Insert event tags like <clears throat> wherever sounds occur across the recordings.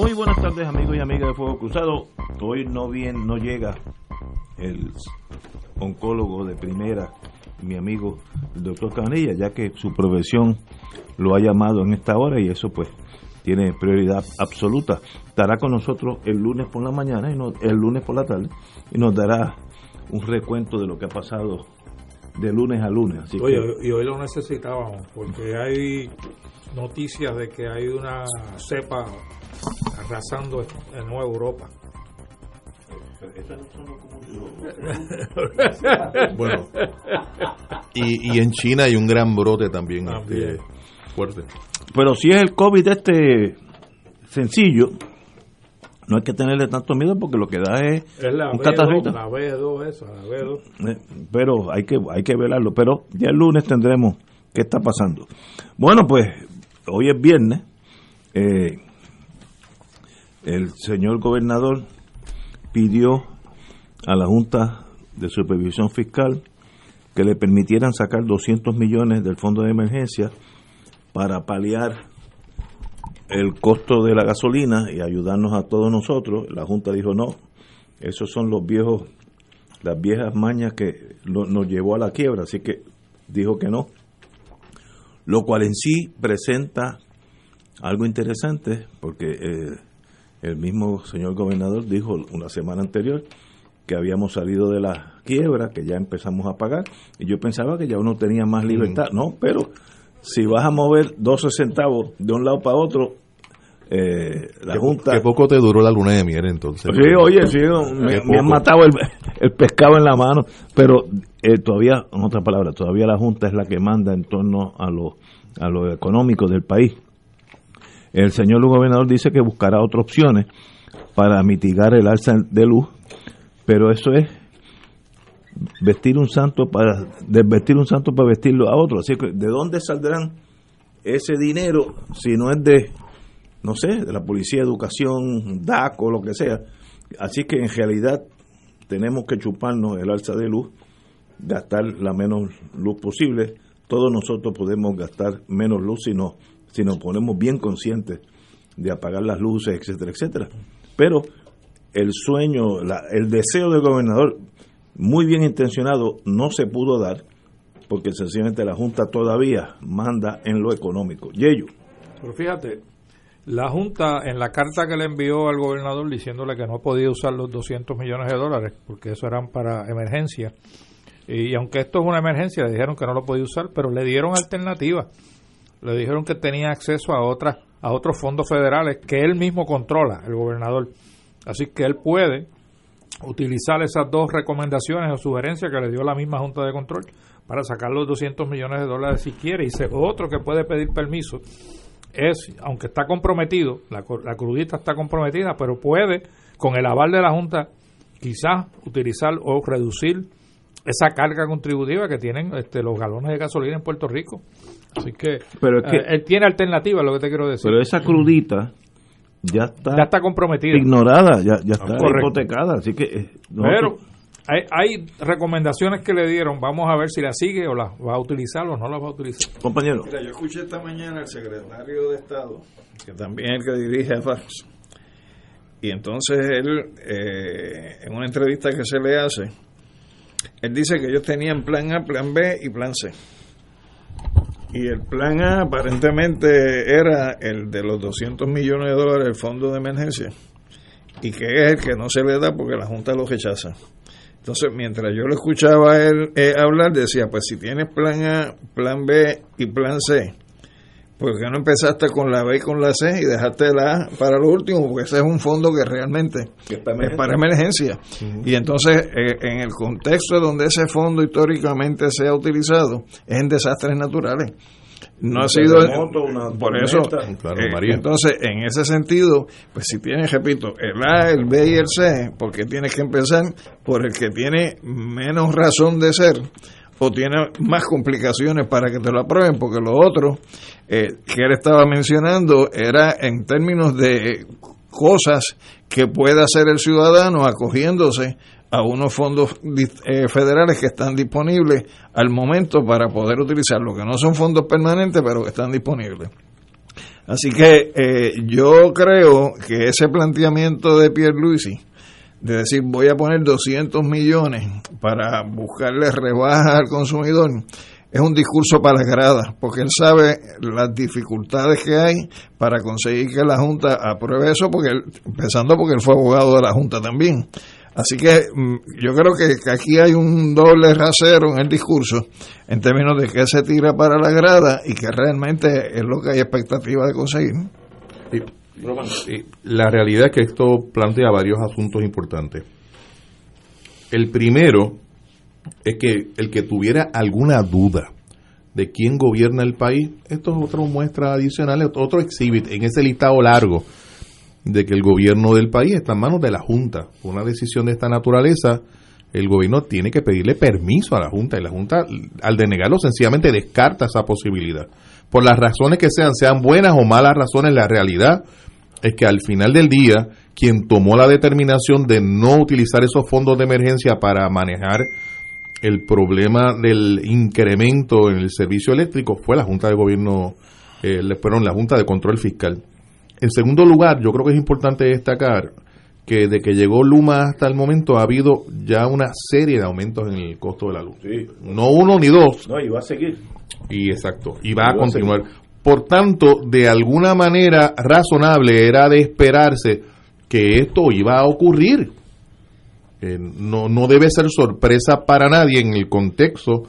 Muy buenas tardes amigos y amigas de Fuego Cruzado. Hoy no bien no llega el oncólogo de primera, mi amigo el doctor Canilla, ya que su profesión lo ha llamado en esta hora y eso pues tiene prioridad absoluta. Estará con nosotros el lunes por la mañana y no, el lunes por la tarde y nos dará un recuento de lo que ha pasado de lunes a lunes. Oye, y hoy lo necesitábamos porque hay noticias de que hay una cepa arrasando en Nueva Europa. Bueno, y, y en China hay un gran brote también, También. este, fuerte. pero si es el COVID este sencillo, no hay que tenerle tanto miedo porque lo que da es, Es la un B2, catarrito. la B2 esa, la B2. Eh, pero hay que hay que velarlo pero ya el lunes tendremos qué está pasando bueno pues hoy es viernes eh, el señor gobernador pidió a la Junta de Supervisión Fiscal que le permitieran sacar 200 millones del fondo de emergencia para paliar el costo de la gasolina y ayudarnos a todos nosotros. La Junta dijo no, esos son los viejos las viejas mañas que nos llevó a la quiebra, así que dijo que no. Lo cual en sí presenta algo interesante, porque eh, el mismo señor gobernador dijo una semana anterior que habíamos salido de la quiebra, que ya empezamos a pagar, y yo pensaba que ya uno tenía más libertad, no, pero si vas a mover 12 centavos de un lado para otro, eh, la Junta... que poco te duró la luna de miel entonces. Sí, oye, sí, me, han matado el, el pescado en la mano, pero eh, todavía, en otras palabras, todavía la Junta es la que manda en torno a lo, a lo económico del país. El señor gobernador dice que buscará otras opciones para mitigar el alza de luz, pero eso es vestir un santo para desvestir un santo para vestirlo a otro. Así que, ¿de dónde saldrán ese dinero si no es de no sé, de la policía, educación, DACO, lo que sea. Así que en realidad tenemos que chuparnos el alza de luz, gastar la menos luz posible. Todos nosotros podemos gastar menos luz si, no, si nos ponemos bien conscientes de apagar las luces, etcétera, etcétera. Pero el sueño, la- el deseo del gobernador, muy bien intencionado, no se pudo dar porque sencillamente la Junta todavía manda en lo económico. Yeyo. Pero fíjate, la Junta en la carta que le envió al gobernador diciéndole que no podía usar los 200 millones de dólares porque eso eran para emergencia. Y aunque esto es una emergencia, le dijeron que no lo podía usar, pero le dieron alternativas. Le dijeron que tenía acceso a otras a otros fondos federales que él mismo controla, el gobernador. Así que él puede utilizar esas dos recomendaciones o sugerencias que le dio la misma Junta de Control para sacar los 200 millones de dólares si quiere. Y otro que puede pedir permiso es, aunque está comprometido, la, la crudita está comprometida, pero puede, con el aval de la Junta, quizás utilizar o reducir esa carga contributiva que tienen este, los galones de gasolina en Puerto Rico. Así que, Pero es que- eh, él tiene alternativa, es lo que te quiero decir. Pero esa crudita ya está, ya está comprometida. ignorada, ya, ya está Correcto. hipotecada, así que eh, Pero nosotros- hay, hay recomendaciones que le dieron, vamos a ver si las sigue o las va a utilizar o no las va a utilizar. compañero, Mira, yo escuché esta mañana al secretario de Estado, que también es el que dirige a Fox, y entonces él, eh, en una entrevista que se le hace, él dice que ellos tenían plan A, plan B y plan C. Y el plan A aparentemente era el de los 200 millones de dólares del fondo de emergencia. y que es el que no se le da porque la Junta lo rechaza. Entonces, mientras yo lo escuchaba a él eh, hablar, decía, pues si tienes plan A, plan B y plan C, ¿por qué no empezaste con la B y con la C y dejaste la A para lo último? Porque ese es un fondo que realmente es para emergencia. Y entonces, eh, en el contexto donde ese fondo históricamente se ha utilizado, es en desastres naturales. No ha sido por eso eh, entonces en ese sentido pues si tienes repito el A el B y el C porque tienes que empezar por el que tiene menos razón de ser o tiene más complicaciones para que te lo aprueben porque lo otro eh, que él estaba mencionando era en términos de cosas que puede hacer el ciudadano acogiéndose a unos fondos eh, federales que están disponibles al momento para poder utilizarlo, que no son fondos permanentes, pero que están disponibles. Así que eh, yo creo que ese planteamiento de Pierre Luisi, de decir voy a poner 200 millones para buscarle rebajas al consumidor, es un discurso para la grada, porque él sabe las dificultades que hay para conseguir que la Junta apruebe eso, porque empezando porque él fue abogado de la Junta también. Así que mm, yo creo que, aquí hay un doble rasero en el discurso en términos de que se tira para la grada y que realmente es lo que hay expectativa de conseguir. La realidad es que esto plantea varios asuntos importantes. El primero es que el que tuviera alguna duda de quién gobierna el país, esto es otra muestra adicional, otro exhibit en ese listado largo de que el gobierno del país está en manos de la Junta. Una decisión de esta naturaleza, el gobierno tiene que pedirle permiso a la Junta y la Junta, al denegarlo, sencillamente descarta esa posibilidad. Por las razones que sean, sean buenas o malas razones, la realidad es que al final del día, quien tomó la determinación de no utilizar esos fondos de emergencia para manejar el problema del incremento en el servicio eléctrico fue la Junta de Gobierno, eh, perdón, la Junta de Control Fiscal. En segundo lugar, yo creo que es importante destacar que de que llegó Luma hasta el momento ha habido ya una serie de aumentos en el costo de la luz. No uno ni dos. No, y va a seguir. Y exacto, y va a continuar. Por tanto, de alguna manera razonable era de esperarse que esto iba a ocurrir. Eh, no, no debe ser sorpresa para nadie en el contexto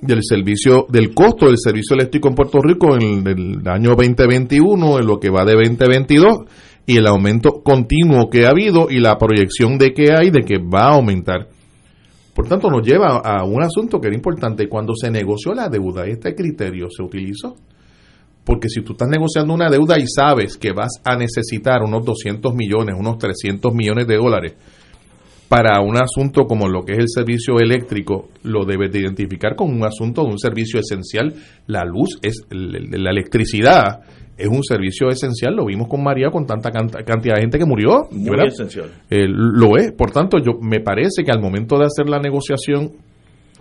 del servicio del costo del servicio eléctrico en Puerto Rico en el, año 2021, en lo que va de 2022 y el aumento continuo que ha habido y la proyección de que hay de que va a aumentar. Por tanto, nos lleva a un asunto que era importante. Cuando se negoció la deuda, este criterio se utilizó. Porque si tú estás negociando una deuda y sabes que vas a necesitar unos 200 millones, unos 300 millones de dólares para un asunto como lo que es el servicio eléctrico, lo debes de identificar como un asunto de un servicio esencial. La luz es la electricidad es un servicio esencial. Lo vimos con María con tanta cantidad de gente que murió. Muy esencial. Eh, lo es. Por tanto, yo me parece que al momento de hacer la negociación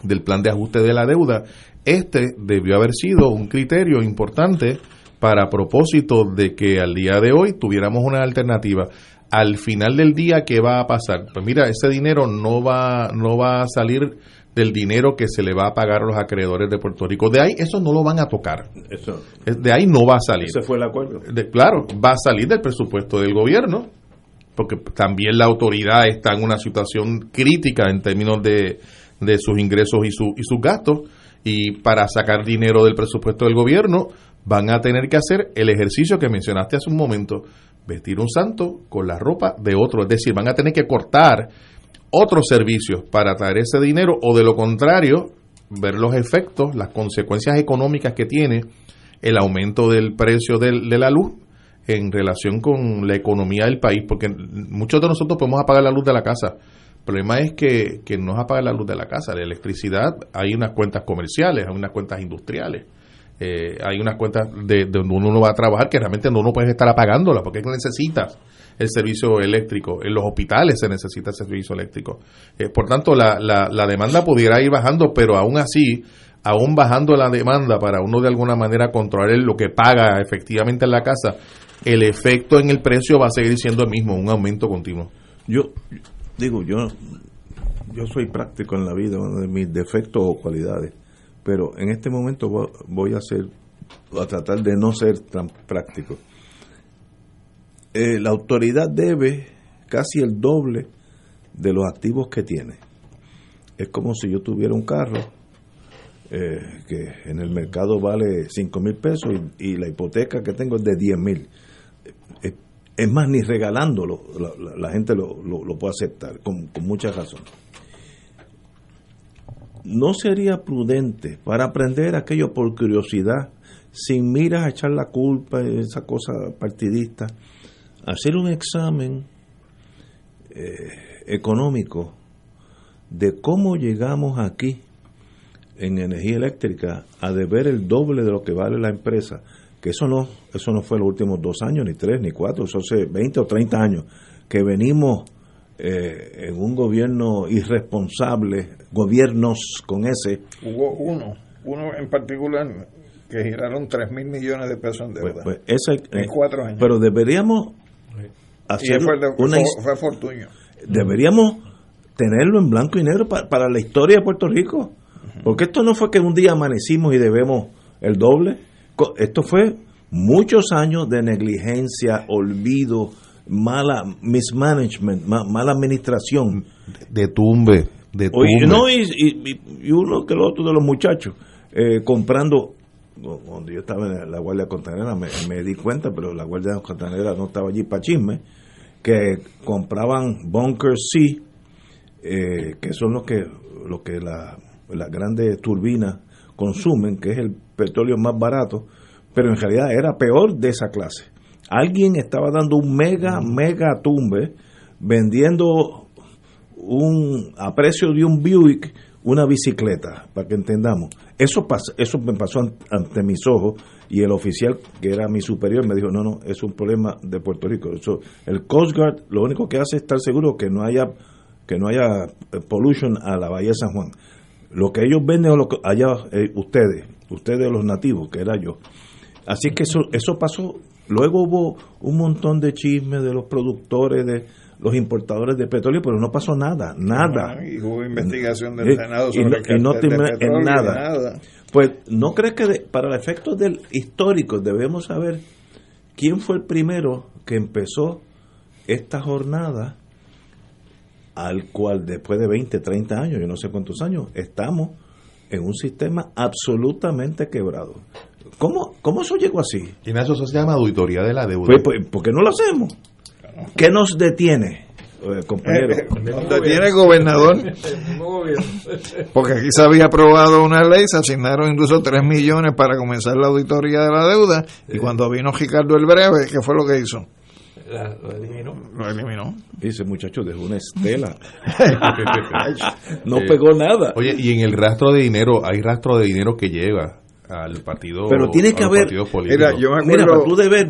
del plan de ajuste de la deuda, este debió haber sido un criterio importante para propósito de que al día de hoy tuviéramos una alternativa al final del día, ¿qué va a pasar? Pues mira, ese dinero no va, no va a salir del dinero que se le va a pagar a los acreedores de Puerto Rico. De ahí, eso no lo van a tocar. Eso, de ahí no va a salir. Ese fue el acuerdo. claro, va a salir del presupuesto del gobierno, porque también la autoridad está en una situación crítica en términos de, de sus ingresos y, su, y sus gastos. Y para sacar dinero del presupuesto del gobierno, van a tener que hacer el ejercicio que mencionaste hace un momento vestir un santo con la ropa de otro. Es decir, van a tener que cortar otros servicios para traer ese dinero o de lo contrario, ver los efectos, las consecuencias económicas que tiene el aumento del precio de la luz en relación con la economía del país, porque muchos de nosotros podemos apagar la luz de la casa. El problema es que, que no es apagar la luz de la casa, la electricidad, hay unas cuentas comerciales, hay unas cuentas industriales eh, hay unas cuentas de, donde uno va a trabajar que realmente no uno puede estar apagándolas porque necesita el servicio eléctrico. En los hospitales se necesita el servicio eléctrico. Eh, por tanto, la, la, la, demanda pudiera ir bajando, pero aún así, aún bajando la demanda para uno de alguna manera controlar lo que paga efectivamente en la casa, el efecto en el precio va a seguir siendo el mismo, un aumento continuo. Yo digo, yo, yo soy práctico en la vida, uno de mis defectos o cualidades pero en este momento voy a hacer a tratar de no ser tan práctico. Eh, la autoridad debe casi el doble de los activos que tiene. Es como si yo tuviera un carro eh, que en el mercado vale 5 mil pesos y, la hipoteca que tengo es de 10 mil. Eh, es más, ni regalándolo la, gente lo, puede aceptar, con, con mucha razón. ¿No sería prudente para aprender aquello por curiosidad, sin miras a echar la culpa, esa cosa partidista, hacer un examen eh, económico de cómo llegamos aquí en energía eléctrica a deber el doble de lo que vale la empresa, que eso no, eso no fue los últimos dos años, ni tres, ni cuatro, eso hace 20 o 30 años que venimos eh, en un gobierno irresponsable, gobiernos con ese. Hubo uno, uno en particular que giraron 3 mil millones de pesos en deuda. Pues, pues, en eh, cuatro años. Pero deberíamos hacer fue, una, Deberíamos tenerlo en blanco y negro para, la historia de Puerto Rico. Porque esto no fue que un día amanecimos y debemos el doble. Esto fue muchos años de negligencia, olvido, mala mismanagement, mala administración. De tumbe, de tumbe. no, y, y, uno que el otro de los muchachos, eh, comprando, cuando yo estaba en la Guardia Costanera me, me, di cuenta, pero la Guardia Costanera no estaba allí para chisme, que compraban Bunker C, eh, que son los que, lo que las grandes turbinas consumen, que es el petróleo más barato, pero en realidad era peor de esa clase Alguien estaba dando un mega, mega tumbe vendiendo un a precio de un Buick una bicicleta, para que entendamos. Eso, eso me pasó ante mis ojos y el oficial, que era mi superior, me dijo, no, no, es un problema de Puerto Rico. Eso, el Coast Guard lo único que hace es estar seguro que no haya que no haya eh, pollution a la Bahía de San Juan. Lo que ellos venden o lo que allá eh, ustedes, ustedes los nativos, que era yo. Así que eso, eso pasó Luego hubo un montón de chismes de los productores, de los importadores de petróleo, pero no pasó nada, nada. y hubo investigación del Senado sobre y, no, en nada. Pues, ¿no crees que para el efecto del histórico debemos saber quién fue el primero que empezó esta jornada al cual después de 20, 30 años, yo no sé cuántos años, estamos en un sistema absolutamente quebrado. ¿Cómo, ¿Cómo eso llegó así? Y eso se llama auditoría de la deuda. Pues, pues, ¿Por qué no lo hacemos? ¿Qué nos detiene? Eh, compañero. <laughs> Eh, nos detiene el gobernador. <laughs> Porque aquí se había aprobado una ley, se asignaron incluso 3 millones para comenzar la auditoría de la deuda. Y cuando vino Ricardo el Breve, ¿qué fue lo que hizo? Lo eliminó. Lo eliminó. Dice, muchacho, dejó una estela. <laughs> no pegó nada. Oye, y en el rastro de dinero, hay rastro de dinero que lleva al partido pero tiene que haber mira, yo me mira para tú deber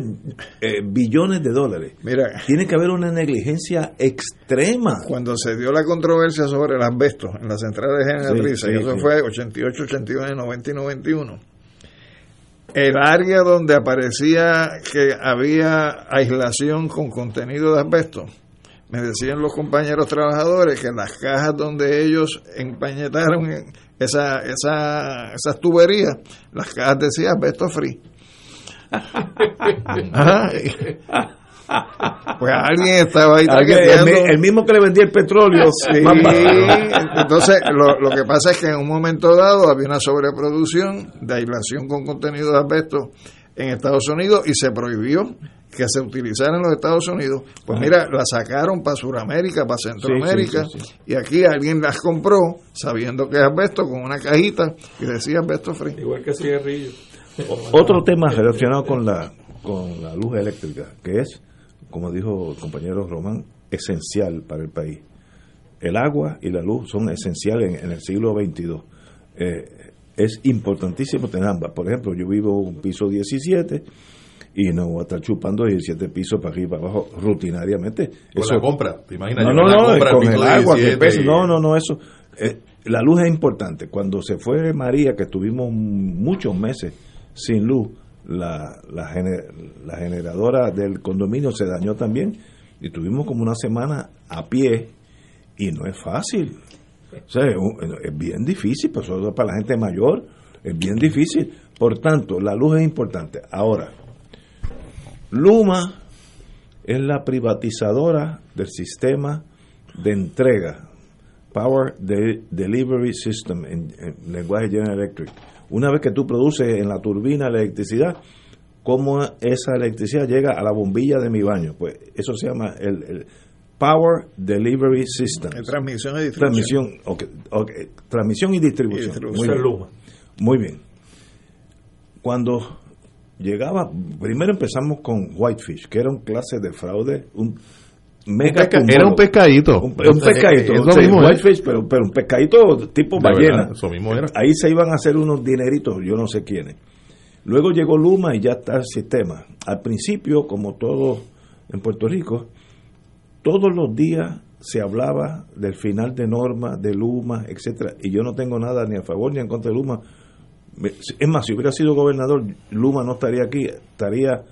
eh, billones de dólares mira tiene que haber una negligencia extrema cuando se dio la controversia sobre el asbesto en las centrales generatrices sí, eso fue 88 89 90 y 91 el área donde aparecía que había aislación con contenido de asbesto me decían los compañeros trabajadores que las cajas donde ellos empañetaron esa, esa, esas tuberías, las cajas decían Besto Free. <laughs> Pues alguien estaba ahí el, mismo que le vendía el petróleo. <laughs> <laughs> Entonces, lo, lo, que pasa es que en un momento dado había una sobreproducción de aislación con contenido de asbesto en Estados Unidos y se prohibió que se utilizara en los Estados Unidos, pues mira, la sacaron para Sudamérica, para Centroamérica, y aquí alguien las compró sabiendo que es asbesto con una cajita y decía asbesto free. Igual que cigarrillo. Otro tema relacionado con la, con la luz eléctrica, que es, como dijo el compañero Román, esencial para el país. El agua y la luz son esenciales en, el siglo XXII. Eh, es importantísimo tener ambas. Por ejemplo, yo vivo un piso 17 y no voy a estar chupando 17 pisos para arriba y para abajo rutinariamente. Con eso, la compra, ¿te imaginas? No, no, no, con el agua que pesa, no, no, no, eso. Eh, la luz es importante. Cuando se fue María, que estuvimos muchos meses sin luz, la, la, la generadora del condominio se dañó también y tuvimos como una semana a pie y no es fácil. O sea, es bien difícil, pues, sobre todo para la gente mayor, es bien difícil. Por tanto, la luz es importante. Ahora, Luma es la privatizadora del sistema de entrega, Power Delivery System, en, lenguaje General Electric. Una vez que tú produces en la turbina la electricidad, cómo esa electricidad llega a la bombilla de mi baño. Pues eso se llama el, Power Delivery System. transmisión y distribución. Transmisión, transmisión y distribución. Muy, bien. Muy bien. Cuando llegaba, primero empezamos con Whitefish, que era un clase de fraude, un mega era un pescadito. Un, pescadito, Whitefish, pero, pero un pescadito tipo ballena. eso mismo era. Ahí se iban a hacer unos dineritos, yo no sé quiénes. Luego llegó Luma y ya está el sistema. Al principio, como todo en Puerto Rico, todos los días se hablaba del final de norma, de Luma, etcétera, y yo no tengo nada ni a favor ni en contra de Luma. Es más, si hubiera sido gobernador, Luma no estaría aquí, estaría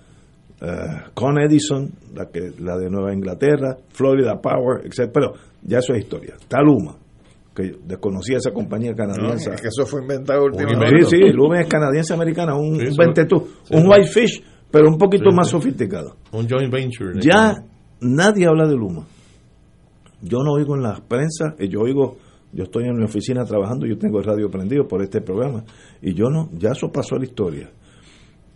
uh, con Edison, la que la de Nueva Inglaterra, Florida Power, etcétera, pero ya eso es historia. Está Luma que desconocía esa compañía canadiense. que eso fue inventado últimamente. Sí, sí, Lumen es canadiense-americana, un, tú, un Whitefish, pero un poquito más sofisticado. Un joint venture. Ya nadie habla de Luma. Yo no oigo en la prensa, eh, yo oigo, yo estoy en mi oficina trabajando, yo tengo el radio prendido por este programa, y yo no, ya eso pasó a la historia.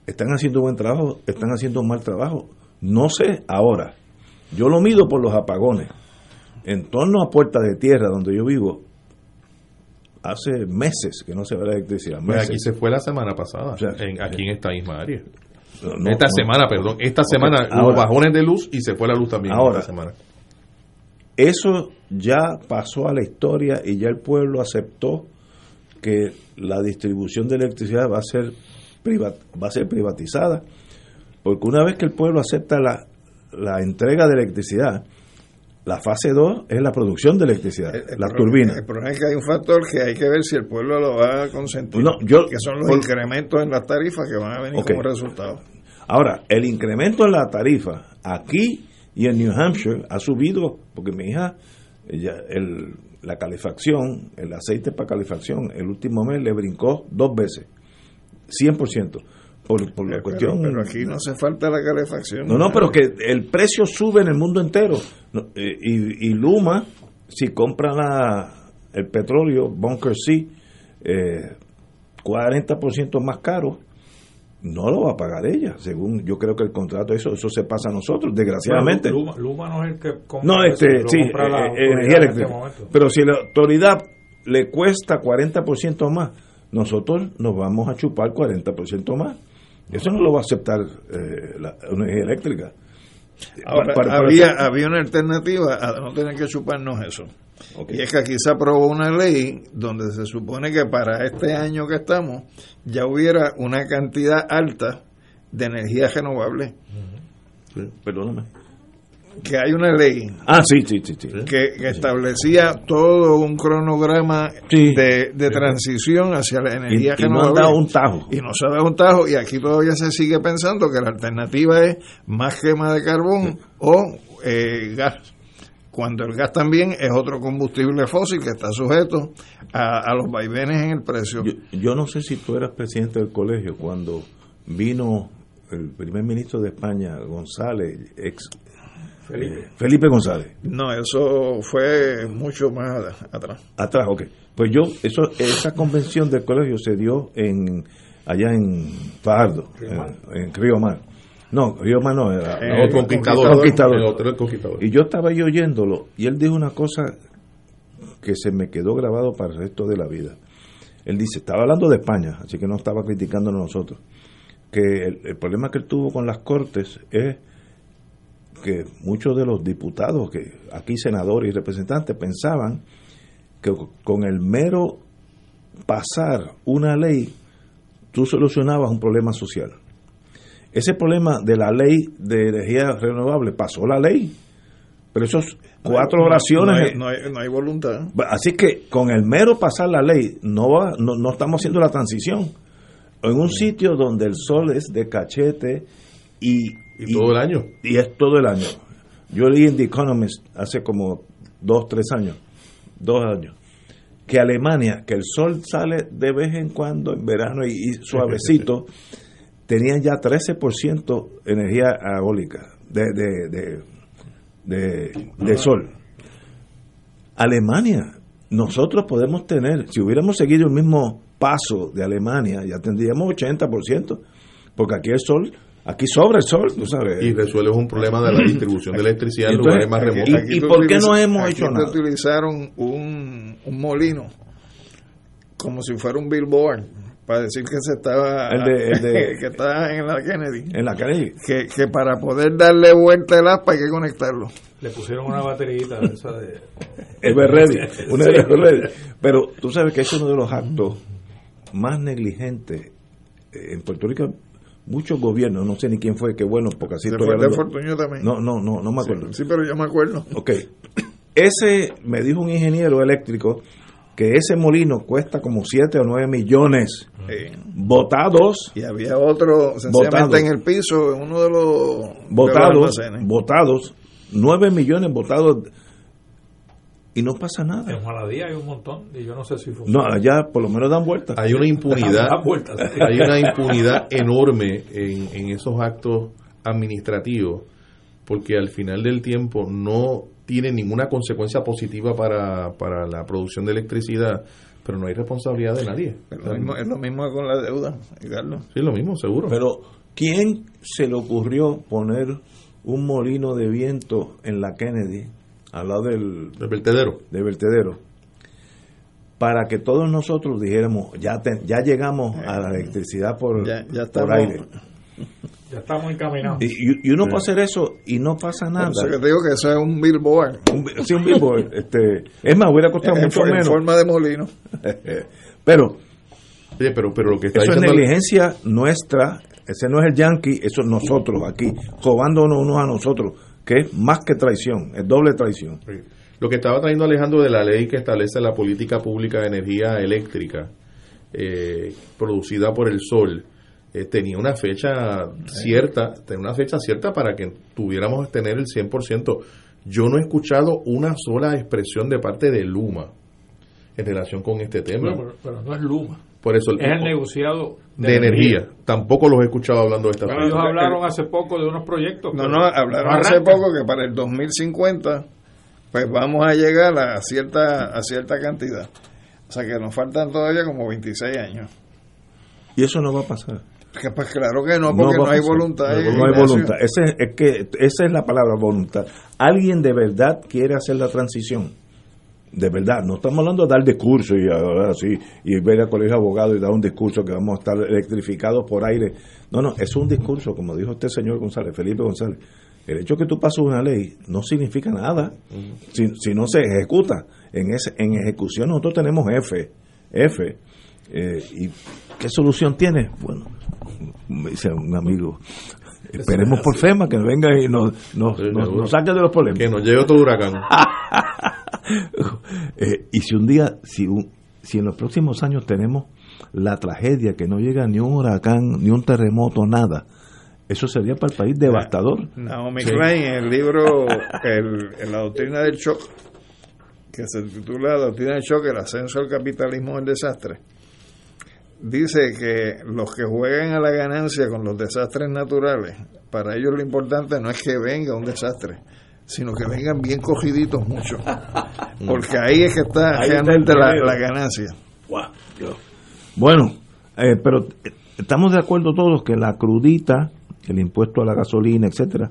Están haciendo buen trabajo, están haciendo mal trabajo. No sé ahora. Yo lo mido por los apagones. En torno a Puerta de Tierra, donde yo vivo, hace meses que no se ve la electricidad. Pues aquí se fue la semana pasada, aquí en esta misma área. esta semana, perdón, esta semana hubo bajones de luz y se fue la luz también ahora, esta semana. Eso ya pasó a la historia y ya el pueblo aceptó que la distribución de electricidad va a ser va a ser privatizada, porque una vez que el pueblo acepta la, la entrega de electricidad, la fase 2 es la producción de electricidad, la turbina. El problema es que hay un factor que hay que ver si el pueblo lo va a consentir, que son los incrementos en las tarifas que van a venir como resultado. Ahora, el incremento en la tarifa aquí y en New Hampshire ha subido, porque mi hija, ella, el, la calefacción, el aceite para calefacción, el último mes le brincó dos veces, 100% por, la cuestión. Pero, aquí no hace falta la calefacción. No, no, pero que el precio sube en el mundo entero. Eh, y, Luma, si compra la, el petróleo, Bunker C, eh, 40% más caro, no lo va a pagar ella, según yo creo que el contrato, eso eso se pasa a nosotros, desgraciadamente. Luma, no es el que compra No, este, sí, eh, energía eléctrica. Este pero si la autoridad le cuesta 40% más, nosotros nos vamos a chupar 40% más. Eso no lo va a aceptar eh, la energía eléctrica. Ahora, había, había una alternativa a no tener que chuparnos eso. Y es que aquí se aprobó una ley donde se supone que para este año que estamos ya hubiera una cantidad alta de energía renovable. perdóname que hay una ley ah, sí, sí, sí, que, establecía todo un cronograma de, transición hacia la energía y, no ha dado un tajo. Y no se ha dado un tajo. Y aquí todavía se sigue pensando que la alternativa es más quema de carbón o eh, gas. Cuando el gas también es otro combustible fósil que está sujeto a, los vaivenes en el precio. Yo, yo no sé si tú eras presidente del colegio cuando vino el primer ministro de España, González, ex Felipe. González. No, eso fue mucho más atrás. Atrás, ok. Pues yo, eso, esa convención del colegio se dio en allá en Fajardo, en, Río Mar. No, Río Mar no, era el conquistador, conquistador. Y yo estaba ahí oyéndolo y él dijo una cosa que se me quedó grabado para el resto de la vida. Él dice, estaba hablando de España, así que no estaba criticando a nosotros, que el problema que él tuvo con las cortes es que muchos de los diputados, que aquí senadores y representantes, pensaban que con el mero pasar una ley, tú solucionabas un problema social. Ese problema de la ley de energía renovable pasó la ley, pero esos cuatro oraciones... No hay, voluntad. Así que con el mero pasar la ley, no, va, no, no estamos haciendo la transición. En un sitio donde el sol es de cachete y y, todo el año. Y es todo el año. Yo leí en The Economist hace como dos, tres años, dos años, que Alemania, que el sol sale de vez en cuando en verano y, <laughs> suavecito, tenían ya 13% energía eólica. de, de, de, de, de sol. Alemania, nosotros podemos tener, si hubiéramos seguido el mismo paso de Alemania, ya tendríamos 80%, porque aquí el sol, aquí sobra el sol, tú sabes. Y resuelves un problema de la distribución de electricidad en lugares más aquí- remotos. ¿Y tú por qué no hemos aquí hecho nada? utilizaron un, un molino como si fuera un billboard para decir que se estaba El de- el de- <laughs> que estaba en la Kennedy En la calle. que, que para poder darle vuelta el aspa hay que conectarlo Le pusieron una baterita esa de... <laughs> Everready, una de. Pero tú sabes que es uno de los actos más negligentes eh, en Puerto Rico. Muchos gobiernos, no sé ni quién fue, qué bueno, porque así estoy hablando- también No, no, no, no me acuerdo. sí pero yo me acuerdo Ok. Ese, me dijo un ingeniero eléctrico, que ese molino cuesta como 7 o 9 millones Sí. votados, y había otro sencillamente Votado. en el piso en uno de los almacenes. votados, 9 millones votados y no pasa nada. En Juanadía hay un montón y yo no sé si funciona. No, allá por lo menos dan vueltas. Hay una impunidad, <laughs> hay una impunidad enorme en, en esos actos administrativos, porque al final del tiempo no tiene ninguna consecuencia positiva para, para la producción de electricidad, pero no hay responsabilidad de nadie. es lo mismo, es lo mismo con la deuda Ricardo. Sí, lo mismo, seguro. Pero, ¿quién se le ocurrió poner un molino de viento en la Kennedy, al lado del, el vertedero. de vertedero? Para que todos nosotros dijéramos, ya, te- ya llegamos a la electricidad por, ya, ya por aire. Ya estamos encaminados. Y, y- y uno puede hacer eso y no pasa nada. Por eso que te digo que eso es un billboard Un, sí, un billboard, <laughs> este, es más, hubiera costado en, mucho for- en menos. forma de molino <laughs> Pero Oye, pero, pero lo que está eso es negligencia nuestra, ese no es el yankee, eso es nosotros aquí, robándonos unos a nosotros, que es más que traición, es doble traición. Lo que estaba trayendo Alejandro de la ley que establece la política pública de energía eléctrica eh, producida por el sol eh, tenía una fecha cierta, tenía una fecha cierta para que tuviéramos que tener el 100%. Yo no he escuchado una sola expresión de parte de Luma en relación con este tema. Pero, pero no es Luma. Por eso el Es el negociado de energía. Tampoco los he escuchado hablando de esta Bueno, Ellos hablaron hace poco de unos proyectos. No, pero no, hablaron no hace poco que para el 2050 pues vamos a llegar a cierta a cierta cantidad. O sea que nos faltan todavía como 26 años. Y eso no va a pasar. Que, pues claro que no, porque no, hay voluntad. No, no hay voluntad. Ese, es- es que, esa es la palabra voluntad. Alguien de verdad quiere hacer la transición. De verdad, no estamos hablando de dar discurso y ahora y ver al colegio de abogados y dar un discurso que vamos a estar electrificados por aire. No, no, es un discurso, como dijo este señor González, Felipe González. El hecho que tú pases una ley no significa nada si, si no se ejecuta. En, ese, en ejecución nosotros tenemos F. F. Eh, ¿Y qué solución tiene? Bueno, me dice un amigo, esperemos por FEMA que venga y nos, nos, Sí, nos- nos saque de los problemas. Que nos llegue otro huracán. <laughs> <laughs> Eh, y si un día, si, un- si en los próximos años tenemos la tragedia que no llega ni un huracán, ni un terremoto, nada, eso sería para el país devastador. Naomi Klein, en el libro el, en La doctrina del shock, que se titula La doctrina del shock, el ascenso al capitalismo del desastre, dice que los que juegan a la ganancia con los desastres naturales, para ellos lo importante no es que venga un desastre, sino que vengan bien cogiditos mucho. <laughs> Porque ahí es que está Ahí realmente la, ganancia. Bueno, eh, pero eh, estamos de acuerdo todos que la crudita, el impuesto a la gasolina, etcétera,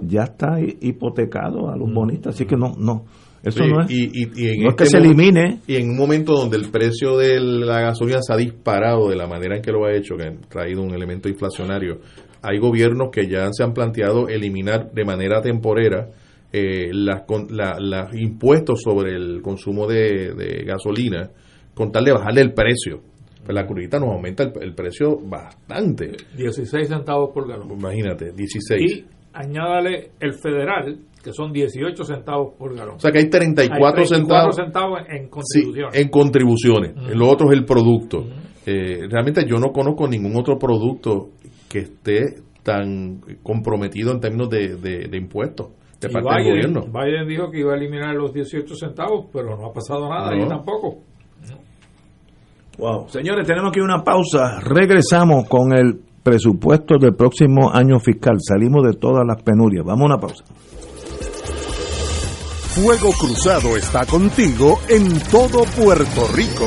ya está hi- hipotecado a los bonistas, así que no, no, eso Sí, no es, y, y- y en no es que este se elimine, Y en un momento donde el precio de la gasolina se ha disparado de la manera en que lo ha hecho, que ha traído un elemento inflacionario, hay gobiernos que ya se han planteado eliminar de manera temporera eh, las con- la- las impuestos sobre el consumo de, de gasolina con tal de bajarle el precio. Pues la curita nos aumenta el, el precio bastante. 16 centavos por galón. Imagínate, 16. Y añádale el federal, que son 18 centavos por galón. o sea que hay 34, Hay 34 centavos centavos en Sí, contribuciones. en contribuciones. Lo otro es el producto. Eh, realmente yo no conozco ningún otro producto que esté tan comprometido en términos de, de- de impuestos de Y parte del Biden, gobierno. Biden dijo que iba a eliminar los 18 centavos, pero no ha pasado nada, No. y tampoco. Wow. Señores, tenemos aquí una pausa. Regresamos con el presupuesto del próximo año fiscal. Salimos de todas las penurias. Vamos a una pausa. Fuego Cruzado está contigo en todo Puerto Rico.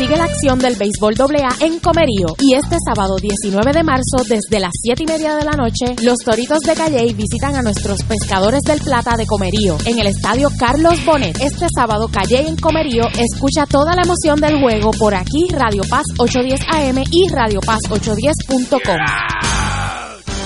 Sigue la acción del béisbol AA en Comerío. Y este sábado 19 de marzo, desde las 7 y media de la noche, los Toritos de Calley visitan a nuestros pescadores del Plata de Comerío en el estadio Carlos Bonet. Este sábado, Calley en Comerío, escucha toda la emoción del juego por aquí, Radio Paz 810 AM y Radio Paz 810.com.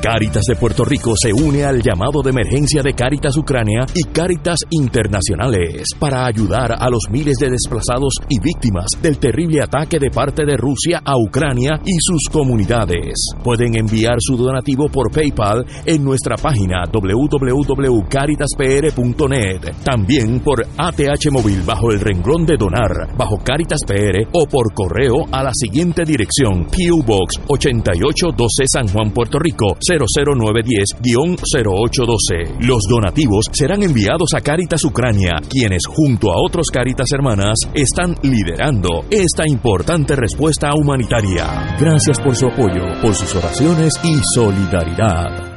Cáritas de Puerto Rico se une al llamado de emergencia de Cáritas Ucrania y Cáritas Internacionales para ayudar a los miles de desplazados y víctimas del terrible ataque de parte de Rusia a Ucrania y sus comunidades. Pueden enviar su donativo por PayPal en nuestra página www.caritaspr.net, también por ATH móvil bajo el renglón de donar bajo Cáritas PR o por correo a la siguiente dirección: PO Box 8812 San Juan, Puerto Rico 00910-0812. Los donativos serán enviados a Caritas Ucrania, quienes junto a otros Caritas hermanas están liderando esta importante respuesta humanitaria. Gracias por su apoyo, por sus oraciones y solidaridad.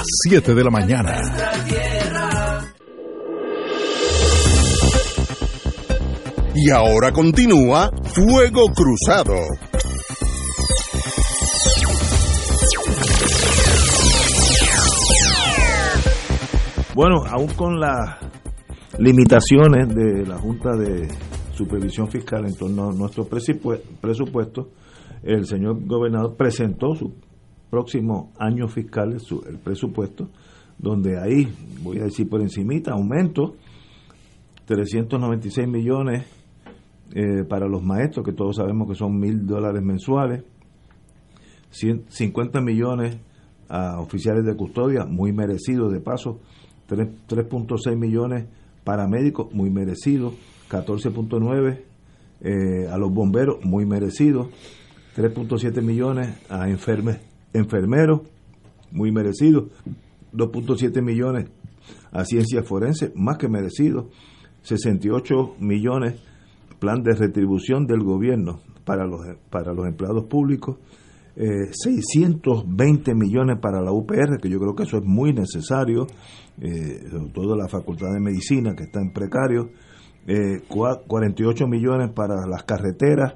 las 7 de la mañana. Y ahora continúa Fuego Cruzado. Bueno, aún con las limitaciones de la Junta de Supervisión Fiscal en torno a nuestro presupuesto, el señor gobernador presentó su próximo año fiscal, su, el presupuesto, donde ahí, voy a decir por encimita, aumento 396 millones eh, para los maestros, que todos sabemos que son mil dólares mensuales, 50 millones a oficiales de custodia, muy merecido de paso, 3.6 millones para médicos, muy merecido, 14.9 eh, a los bomberos, muy merecido, 3.7 millones a enfermes, enfermeros, muy merecido, 2.7 millones a ciencias forenses, más que merecido, 68 millones plan de retribución del gobierno para los, para los empleados públicos, eh, 620 millones para la UPR, que yo creo que eso es muy necesario, eh, sobre todo la Facultad de Medicina, que está en precario, eh, 48 millones para las carreteras,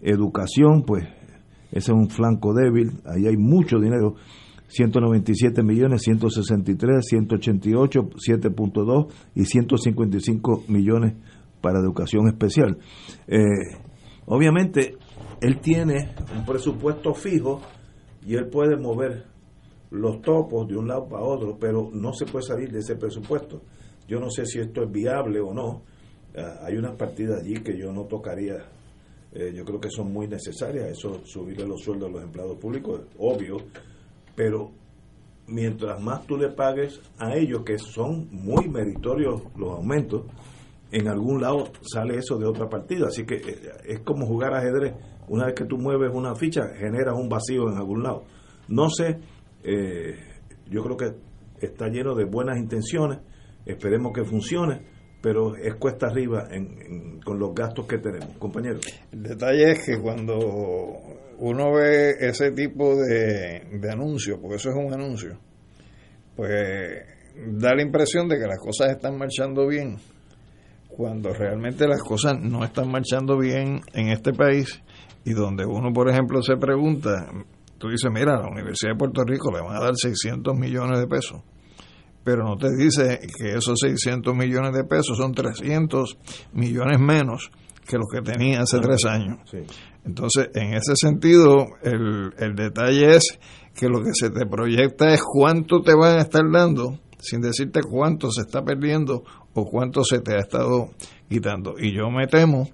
educación, pues ese es un flanco débil, ahí hay mucho dinero, 197 millones, 163, 188, 7.2 y 155 millones para educación especial. Eh, obviamente, él tiene un presupuesto fijo y él puede mover los topos de un lado para otro, pero no se puede salir de ese presupuesto. Yo no sé si esto es viable o no. Ah, hay unas partidas allí que yo no tocaría. Eh, yo creo que son muy necesarias. Eso, subirle los sueldos a los empleados públicos, obvio. Pero mientras más tú le pagues a ellos, que son muy meritorios los aumentos, en algún lado sale eso de otra partida. Así que eh, es como jugar ajedrez. Una vez que tú mueves una ficha, generas un vacío en algún lado. No sé, eh, yo creo que está lleno de buenas intenciones, esperemos que funcione, pero es cuesta arriba en, con los gastos que tenemos. Compañero. El detalle es que cuando uno ve ese tipo de, de anuncio, porque eso es un anuncio, pues da la impresión de que las cosas están marchando bien, cuando realmente las cosas no están marchando bien en este país y donde uno, por ejemplo, se pregunta, tú dices, mira, a la Universidad de Puerto Rico le van a dar 600 millones de pesos, pero no te dice que esos 600 millones de pesos son 300 millones menos que los que tenía hace tres años. Entonces, en ese sentido, el, el detalle es que lo que se te proyecta es cuánto te van a estar dando, sin decirte cuánto se está perdiendo o cuánto se te ha estado quitando. Y yo me temo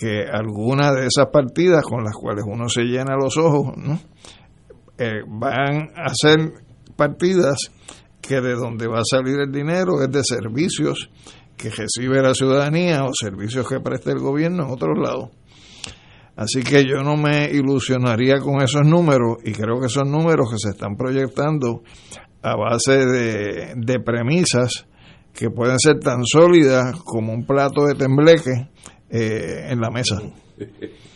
que algunas de esas partidas con las cuales uno se llena los ojos ¿no? Eh, van a ser partidas que de donde va a salir el dinero es de servicios que recibe la ciudadanía o servicios que presta el gobierno en otros lados. Así que yo no me ilusionaría con esos números y creo que son números que se están proyectando a base de, premisas que pueden ser tan sólidas como un plato de tembleque eh, en la mesa. <laughs>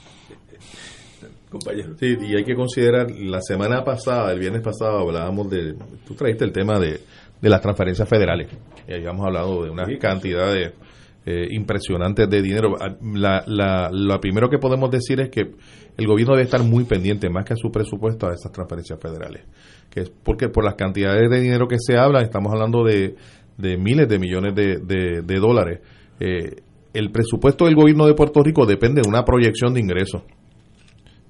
Compañero. Sí, y hay que considerar, la semana pasada, el viernes pasado, hablábamos de, tú trajiste el tema de, de las transferencias federales, y habíamos hablado de unas cantidades eh, impresionantes de dinero. Ah, la, la, lo primero que podemos decir es que el gobierno debe estar muy pendiente, más que a su presupuesto, a esas transferencias federales. que es Porque por las cantidades de dinero que se habla, estamos hablando de, de miles de millones de, de, dólares. Eh, el presupuesto del gobierno de Puerto Rico depende de una proyección de ingresos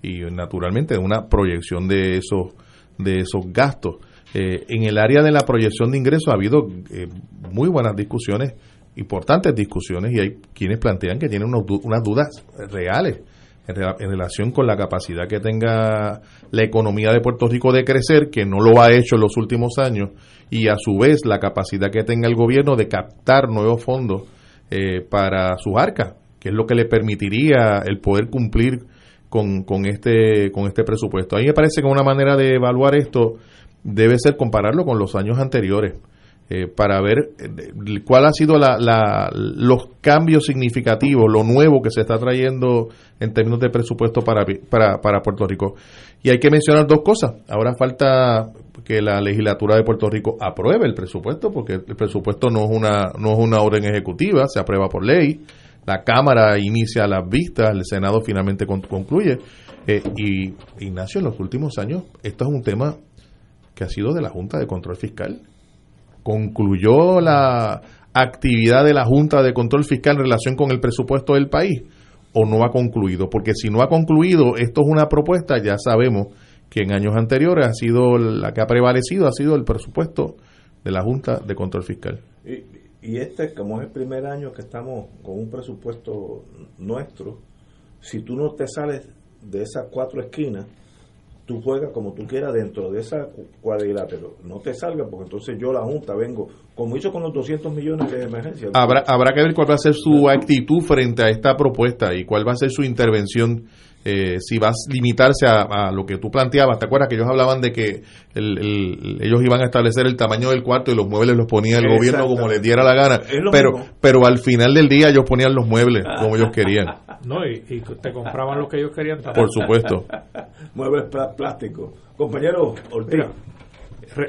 y naturalmente una proyección de esos de esos gastos. Eh, en el área de la proyección de ingresos ha habido eh, muy buenas discusiones, importantes discusiones, y hay quienes plantean que tienen unas dudas reales en, en, relación con la capacidad que tenga la economía de Puerto Rico de crecer, que no lo ha hecho en los últimos años, y a su vez la capacidad que tenga el gobierno de captar nuevos fondos eh, para sus arcas, que es lo que le permitiría el poder cumplir con, con, este, con este presupuesto. A mí me parece que una manera de evaluar esto debe ser compararlo con los años anteriores. Eh, para ver eh, cuál ha sido la, la, los cambios significativos, lo nuevo que se está trayendo en términos de presupuesto para, para, para Puerto Rico. Y hay que mencionar dos cosas. Ahora falta que la legislatura de Puerto Rico apruebe el presupuesto, porque el presupuesto no es una, no es una orden ejecutiva, se aprueba por ley, la Cámara inicia las vistas, el Senado finalmente concluye. Eh, y Ignacio, en los últimos años, esto es un tema que ha sido de la Junta de Control Fiscal. Concluyó la actividad de la Junta de Control Fiscal en relación con el presupuesto del país o no ha concluido, porque si no ha concluido, esto es una propuesta, ya sabemos que en años anteriores ha sido la que ha prevalecido, ha sido el presupuesto de la Junta de Control Fiscal. Y este, como es el primer año que estamos con un presupuesto nuestro, si tú no te sales de esas cuatro esquinas, tú juegas como tú quieras dentro de esa cuadrilátero. No te salgas porque entonces yo, la Junta, vengo, como hizo con los 200 millones de emergencia. Habrá, habrá que ver cuál va a ser su actitud frente a esta propuesta y cuál va a ser su intervención eh, si vas a limitarse a, lo que tú planteabas, ¿te acuerdas que ellos hablaban de que ellos iban a establecer el tamaño del cuarto y los muebles los ponía el gobierno como les diera la gana? Pero, pero al final del día ellos ponían los muebles como ellos querían. <laughs> No, y, te compraban lo que ellos querían Por supuesto. <laughs> muebles plásticos. Compañero Ortiz.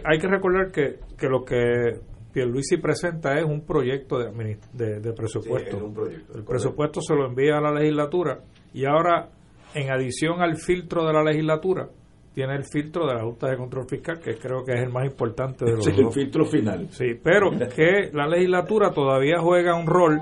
hay que recordar que, que lo que Pierluisi presenta es un proyecto de, de, presupuesto. el presupuesto se lo envía a la legislatura y ahora en adición al filtro de la legislatura, tiene el filtro de la Junta de Control Fiscal, que creo que es el más importante de los es el filtro final. Sí, pero que la legislatura todavía juega un rol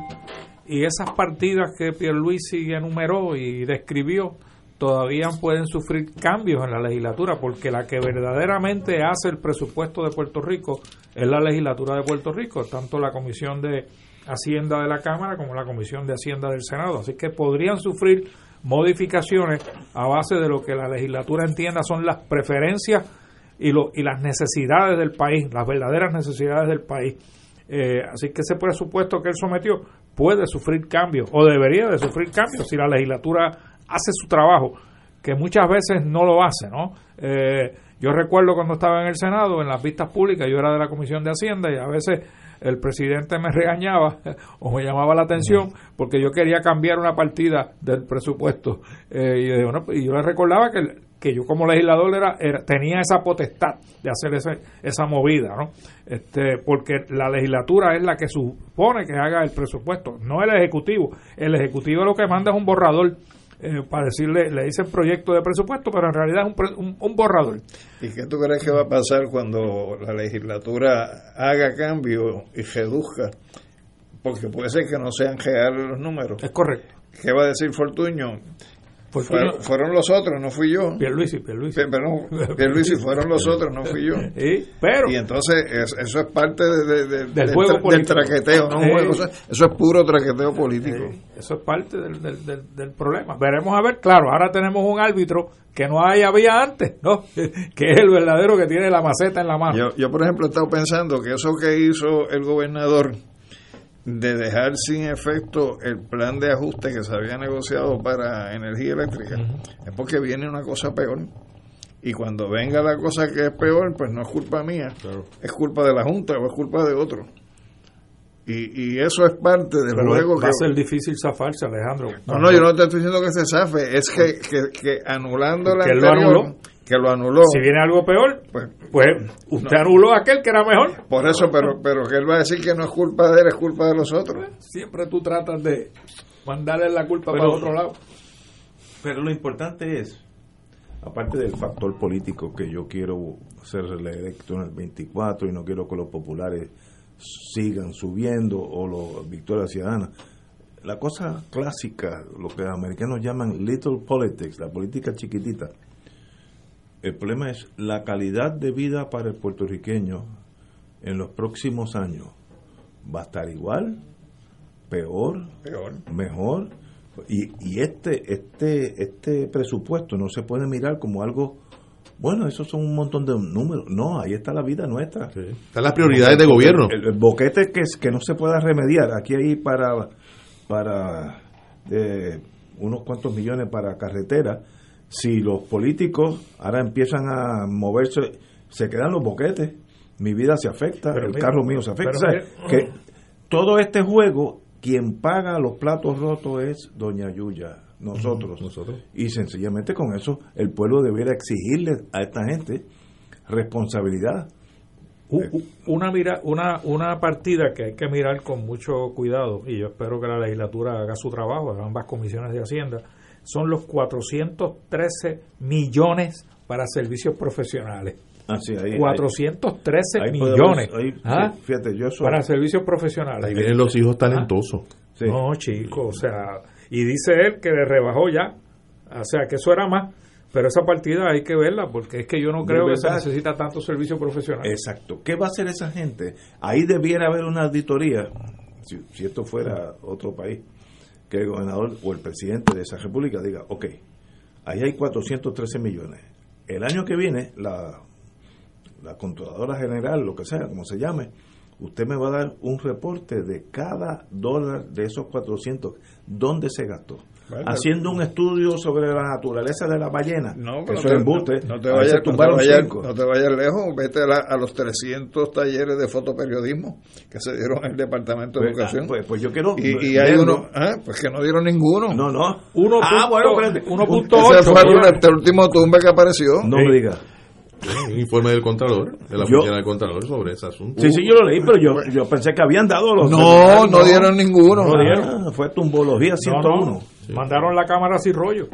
y esas partidas que Pierluisi enumeró y describió todavía pueden sufrir cambios en la legislatura porque la que verdaderamente hace el presupuesto de Puerto Rico es la legislatura de Puerto Rico, tanto la Comisión de Hacienda de la Cámara como la Comisión de Hacienda del Senado. Así que podrían sufrir modificaciones a base de lo que la legislatura entienda son las preferencias y, lo, y las necesidades del país, las verdaderas necesidades del país. Eh, así que ese presupuesto que él sometió puede sufrir cambios o debería de sufrir cambios si la legislatura hace su trabajo, que muchas veces no lo hace, ¿no? Eh, yo recuerdo cuando estaba en el Senado, en las vistas públicas, yo era de la Comisión de Hacienda y a veces el presidente me <laughs> regañaba o me llamaba la atención porque yo quería cambiar una partida del presupuesto. Eh, y, yo, bueno, y yo le recordaba que, que yo como legislador era, era- tenía esa potestad de hacer ese- esa movida, ¿no? Este, porque la legislatura es la que supone que haga el presupuesto, no el ejecutivo. El ejecutivo lo que manda es un borrador eh, para decirle, le dicen proyecto de presupuesto, pero en realidad es un, un- un borrador. ¿Y qué tú crees que va a pasar cuando la legislatura haga cambio y reduzca? Porque puede ser que no sean reales los números. Es correcto. ¿Qué va a decir Fortuño? Fortuño- Fueron, fueron los otros, no fui yo. Pierluisi, Pierluisi. Perdón, <laughs> Pierluisi, fueron los otros, no fui yo. Sí, pero Y entonces es- eso es parte de- de- de- Del del, juego tra- del traqueteo, no Sí. juego, eso, es- eso es puro traqueteo político. Eh, eso es parte del- del problema. Veremos a ver, claro, ahora tenemos un árbitro que no hay, había antes, ¿no? <laughs> que es el verdadero que tiene la maceta en la mano. Yo, yo, por ejemplo, he estado pensando que eso que hizo el gobernador de dejar sin efecto el plan de ajuste que se había negociado para energía eléctrica es porque viene una cosa peor. Y cuando venga la cosa que es peor, pues no es culpa mía, es culpa de la Junta o es culpa de otro. Y, y eso es parte del Pero juego va que... a ser difícil zafarse, Alejandro. No, no, yo no te estoy diciendo que se zafe, es que, que, que anulando la Que lo anterior, anuló. Que lo anuló. Si viene algo peor, pues, pues usted anuló aquel que era mejor. Por eso, pero, pero que él va a decir que no es culpa de él, es culpa de los otros. Siempre tú tratas de mandarle la culpa Pero- para otro lado. Pero lo importante es, aparte del factor político que yo quiero ser reelecto en el 24 y no quiero que los populares sigan subiendo o los victorias ciudadanas, la cosa clásica, lo que los americanos llaman little politics, la política chiquitita, el problema es la calidad de vida para el puertorriqueño en los próximos años. ¿Va a estar igual? ¿Peor? Peor. mejor y, y este este este presupuesto no se puede mirar como algo bueno esos son un montón de números no ahí está la vida nuestra Están las prioridades de gobierno. el, el boquete que es que no se pueda remediar aquí hay para para eh, unos cuantos millones para carretera si los políticos ahora empiezan a moverse se quedan los boquetes. Mi vida se afecta Pero el mira, carro mío se afecta. pero O sea, que todo este juego quien paga los platos rotos es doña Yuya nosotros. Y sencillamente con eso el pueblo debiera exigirle a esta gente responsabilidad. Una, mira, una, una partida que hay que mirar con mucho cuidado, y yo espero que la legislatura haga su trabajo, ambas comisiones de Hacienda, son los 413 millones para servicios profesionales. Así, ahí- 413 ahí millones ahí, ¿ah? sí, fíjate yo eso para servicios profesionales. Ahí vienen los hijos talentosos. Sí. No, chico, o sea, y dice él que le rebajó ya, o sea, que eso era más, pero esa partida hay que verla porque es que yo no creo que se necesita tanto servicio profesional. Exacto. ¿Qué va a hacer esa gente? Ahí debiera haber una auditoría, si, si esto fuera otro país, que el gobernador o el presidente de esa república diga, ok, ahí hay 413 millones. El año que viene, la, la controladora general, lo que sea, como se llame, usted me va a dar un reporte de cada dólar de esos 400, dónde se gastó. Bueno, Haciendo un estudio sobre la naturaleza de la ballena, No, pero eso te, embuste, no te vayas, no cinco. no te vayas lejos, vete a, la- a los 300 talleres de fotoperiodismo que se dieron en el Departamento de Pues, Educación. ah, pues- pues yo quiero y, y hay uno, ah, pues que no dieron ninguno. No, no. Uno Ah, punto- bueno, espérate. uno Un- punto Ese ocho, fue el, este último tumbe que apareció. No me diga. Un informe del Contralor, de la Yo- oficina del Contralor sobre ese asunto. Sí, sí, yo lo leí, pero yo, yo pensé que habían dado los. No, no dieron ninguno. No dieron. Fue tumbología No, 101. no, mandaron la cámara sin rollo.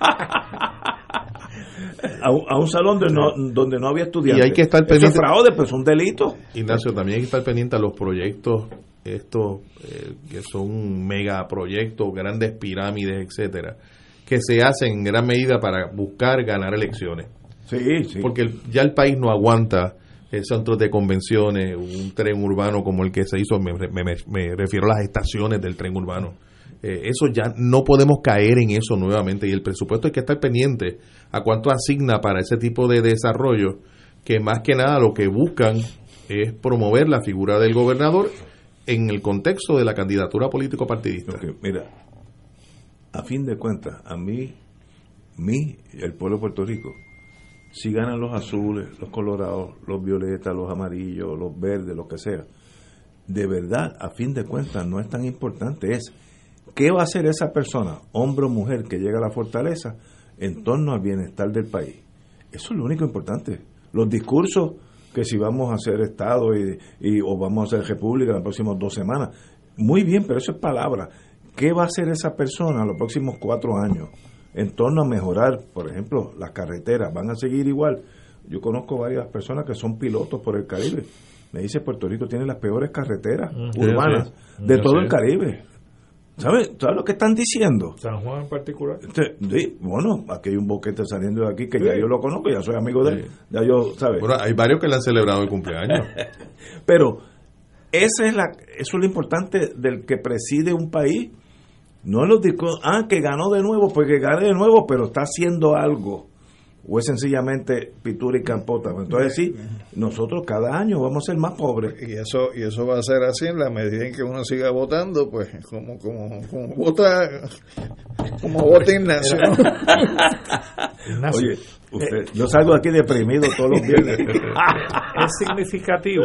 <laughs> a, un- a un salón donde no, donde no había estudiantes. Y hay que estar Eso es pendiente- fraude, pues es un delito. Ignacio, también hay que estar pendiente a los proyectos, estos eh, que son megaproyectos, grandes pirámides, etcétera, que se hacen en gran medida para buscar ganar elecciones. Sí, sí. Porque el- ya el país no aguanta eh, centros de convenciones, un tren urbano como el que se hizo, me, me- refiero a las estaciones del tren urbano. Eh, eso ya no podemos caer en eso nuevamente y el presupuesto hay que estar pendiente a cuánto asigna para ese tipo de desarrollo que más que nada lo que buscan es promover la figura del gobernador en el contexto de la candidatura político partidista. Mira, a fin de cuentas, a mí, mí, el pueblo de Puerto Rico, si ganan los azules, los colorados, los violetas, los amarillos, los verdes, lo que sea, de verdad, a fin de cuentas, no es tan importante. Es qué va a hacer esa persona, hombre o mujer, que llega a la fortaleza en torno al bienestar del país. Eso es lo único importante. Los discursos que si vamos a hacer Estado y, y- o vamos a hacer República en las próximas dos semanas, muy bien, pero eso es palabra. ¿Qué va a hacer esa persona en los próximos cuatro años en torno a mejorar, por ejemplo, las carreteras? ¿Van a seguir igual? Yo conozco varias personas que son pilotos por el Caribe. Me dice Puerto Rico tiene las peores carreteras Mm. urbanas Sí, de todo Sí. el Caribe. ¿Sabes ¿Sabes lo que están diciendo? San Juan en particular. Este, sí, bueno, aquí hay un boquete saliendo de aquí que Sí. ya yo lo conozco, ya soy amigo de él. Ya yo, ¿sabes? Bueno, hay varios que le han celebrado el cumpleaños. <laughs> Pero esa es la, eso es lo importante del que preside un país. No los discursos, ah, que ganó de nuevo, pues que gane de nuevo, pero está haciendo algo. O es sencillamente pintura y campota. Entonces sí, nosotros cada año vamos a ser más pobres. Y eso, y eso va a ser así en la medida en que uno siga votando, pues como, como, como vota, como vota Ignacio. <laughs> Oye, usted, yo salgo aquí deprimido todos los <laughs> viernes. es significativo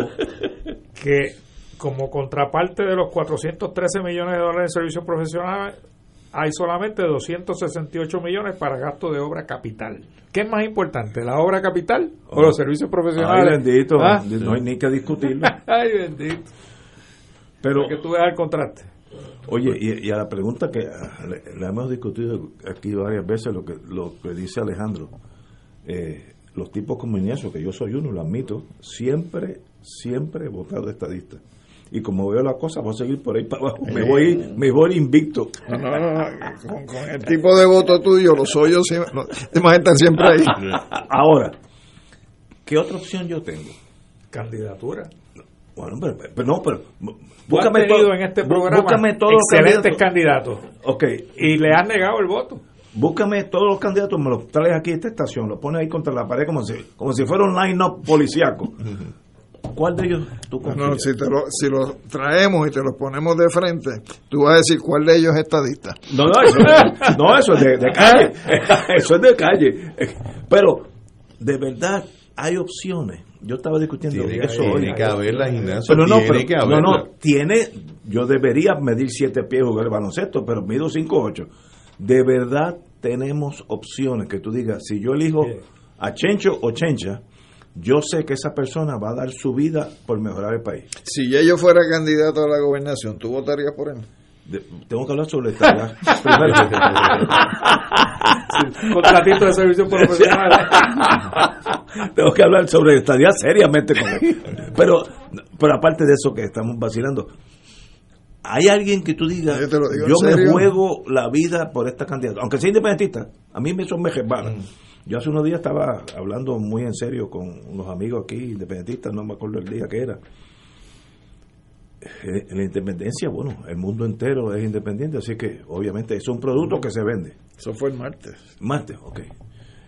que como contraparte de los 413 millones de dólares de servicios profesionales hay solamente 268 millones para gasto de obra capital. ¿Qué es más importante, la obra capital o los servicios profesionales? Ay, bendito, ¿Ah? no hay ni que discutirlo. <laughs> Ay, bendito. Pero, que tú veas el contraste. Oye, y, y a la pregunta que ah, le, le hemos discutido aquí varias veces, lo que, lo que dice Alejandro, eh, los tipos como Ignacio, que yo soy uno, lo admito, siempre, siempre he votado estadista. Y como veo la cosa, voy a seguir por ahí para abajo. Me voy, me voy invicto. No, no, no, con, con el tipo de voto tuyo, los hoyos siempre- no, te vas a estar siempre ahí. Ahora, ¿qué otra opción yo tengo? Candidatura. Bueno, pero, pero no, pero Tú has tenido en este programa búscame todos los excelentes candidatos. candidatos. Ok. Y le has negado el voto. Búscame todos los candidatos, me los traes aquí a esta estación, los pones ahí contra la pared como si, como si fuera un line-up policíaco. ¿Cuál de ellos tú confías? No, si, te lo, si los traemos y te los ponemos de frente, tú vas a decir cuál de ellos es estadista. No, no, eso, no, eso es de, de calle. <laughs> Eso es de calle. Pero, de verdad, hay opciones. Yo estaba discutiendo Tiene, eso tiene hoy. que haberlas, Ignacio. Pero no, tiene pero- que no, no, tiene, yo debería medir siete pies jugar baloncesto, pero mido cinco ocho. De verdad tenemos opciones que tú digas, si yo elijo a Chencho o Chencha, yo sé que esa persona va a dar su vida por mejorar el país. Si ya yo fuera candidato a la gobernación, ¿tú votarías por él? De- tengo que hablar sobre esta ya. Primero. Contratito de servicios profesionales. <laughs> Tengo que hablar sobre estadía seriamente con él. Pero, pero aparte de eso que estamos vacilando, ¿hay alguien que tú digas, Yo te lo digo yo en me serio. juego la vida por esta candidata? Aunque sea independentista, a mí me son me resbala. Yo hace unos días estaba hablando muy en serio con unos amigos aquí, independentistas, no me acuerdo el día que era. Eh, En la independencia, bueno, el mundo entero es independiente, así que obviamente es un producto que se vende. Eso fue el martes. Martes, ok.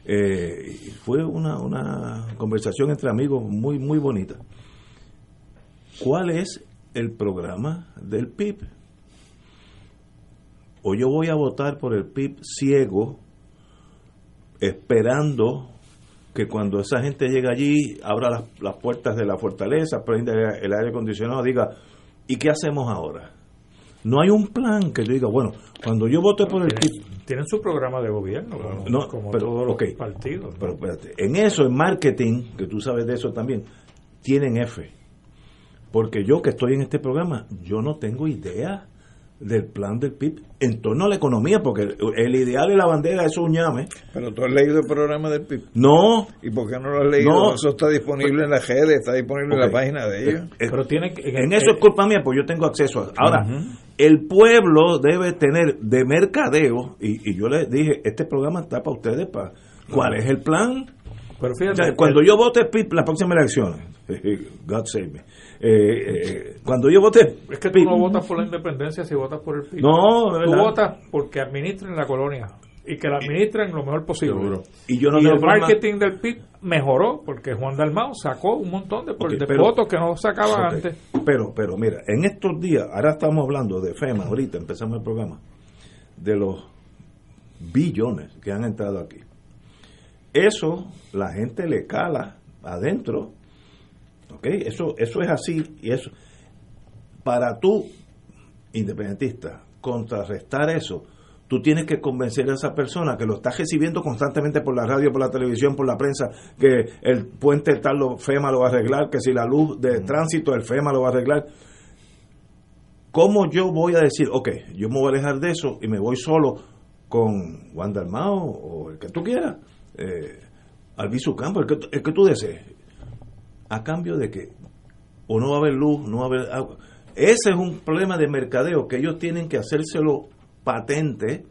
Eh, fue una, una conversación entre amigos muy, muy bonita. ¿Cuál es el programa del PIB? O yo voy a votar por el PIB ciego, esperando que cuando esa gente llegue allí, abra las, las puertas de la fortaleza, prenda el aire acondicionado, diga, ¿y qué hacemos ahora? No hay un plan que yo diga, bueno, cuando yo vote por el PIB, Tienen su programa de gobierno, como, no, como pero, todos los ok. partidos. Pero espérate, en eso, en marketing, que tú sabes de eso también, tienen F. Porque yo que estoy en este programa, yo no tengo idea del plan del PIB en torno a la economía, porque el, el ideal y la bandera es un llame. Pero tú has leído el programa del PIB. No, ¿Y por qué no lo has leído? No. Eso está disponible en la redes, está disponible en la página de ellos. eh, Pero tiene que- en eso es culpa mía, pues yo tengo acceso a. Ahora, el pueblo debe tener de mercadeo, y, y yo les dije, este programa está para ustedes, para ¿cuál es el plan? Pero O fíjate, sea, cuando yo vote PIB las próximas elecciones, <laughs> God save me, eh, eh, cuando yo vote es que tú no votas por la independencia si votas por el PIB. No, de tú votas porque administren la colonia y que la administren lo mejor posible. Seguro. y yo no y el problema- marketing del PIB mejoró porque Juan Dalmao sacó un montón de, Ok, de pero- votos que no sacaba antes. Pero, pero mira, en estos días, ahora estamos hablando de FEMA, ahorita empezamos el programa, de los billones que han entrado aquí. Eso la gente le cala adentro. ¿Ok? Eso, eso es así. Y eso, para tú, independentista, contrarrestar eso, tú tienes que convencer a esa persona que lo está recibiendo constantemente por la radio, por la televisión, por la prensa, que el puente tal lo FEMA lo va a arreglar, que si la luz de tránsito el FEMA lo va a arreglar. ¿Cómo yo voy a decir, ok, yo me voy a alejar de eso y me voy solo con Juan Dalmao o el que tú quieras, eh, Albizu Campo, el que, el que tú desees? ¿A cambio de que O no va a haber luz, no va a haber agua. Ese es un problema de mercadeo que ellos tienen que hacérselo patente,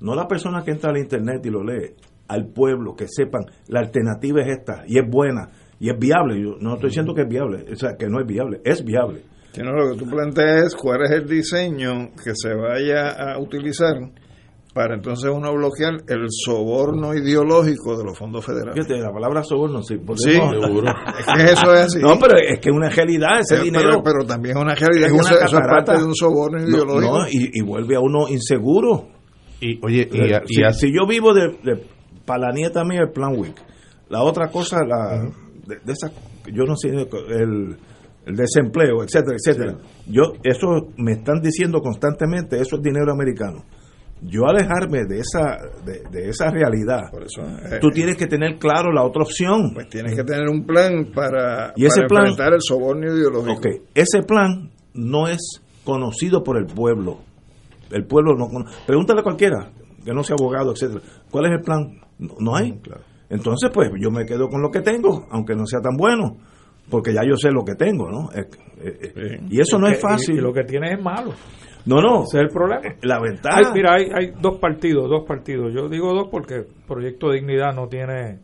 no la persona que entra al internet y lo lee, al pueblo, que sepan, la alternativa es esta, y es buena, y es viable. Yo no estoy diciendo que es viable, o sea, que no es viable, es viable. Si no, lo que tú planteas es cuál es el diseño que se vaya a utilizar para entonces uno bloquear el soborno ideológico de los fondos federales. Fíjate, la palabra soborno, sí. Sí, podemos- <laughs> es que eso es así. No, pero es que es una realidad ese Pero- dinero. pero, pero también es una realidad Es que una eso, eso es catarata. parte de un soborno No, ideológico. no, y, y vuelve a uno inseguro. Y, oye, y, y si, así- si yo vivo de, de- para la nieta mía el plan WIC, la otra cosa, la de, de esa, yo no sé, el, el desempleo, etcétera, etcétera. Yo, eso me están diciendo constantemente, eso es dinero americano. Yo alejarme de esa, de, de esa realidad, Por eso, eh, tú tienes que tener claro la otra opción. pues tienes que tener un plan para, Y ese para plan- enfrentar el soborno ideológico. Ok, ese plan no es conocido por el pueblo. El pueblo no cono- Pregúntale a cualquiera, que no sea abogado, etcétera. ¿Cuál es el plan? No, no hay. Entonces, pues yo me quedo con lo que tengo, aunque no sea tan bueno, porque ya yo sé lo que tengo, ¿no? Eh, eh, Y eso no es que- fácil. Y, y lo que tienes es malo. No, no. Ese es el problema. La ventaja. Hay- mira, hay, hay dos partidos, dos partidos. Yo digo dos porque Proyecto Dignidad no tiene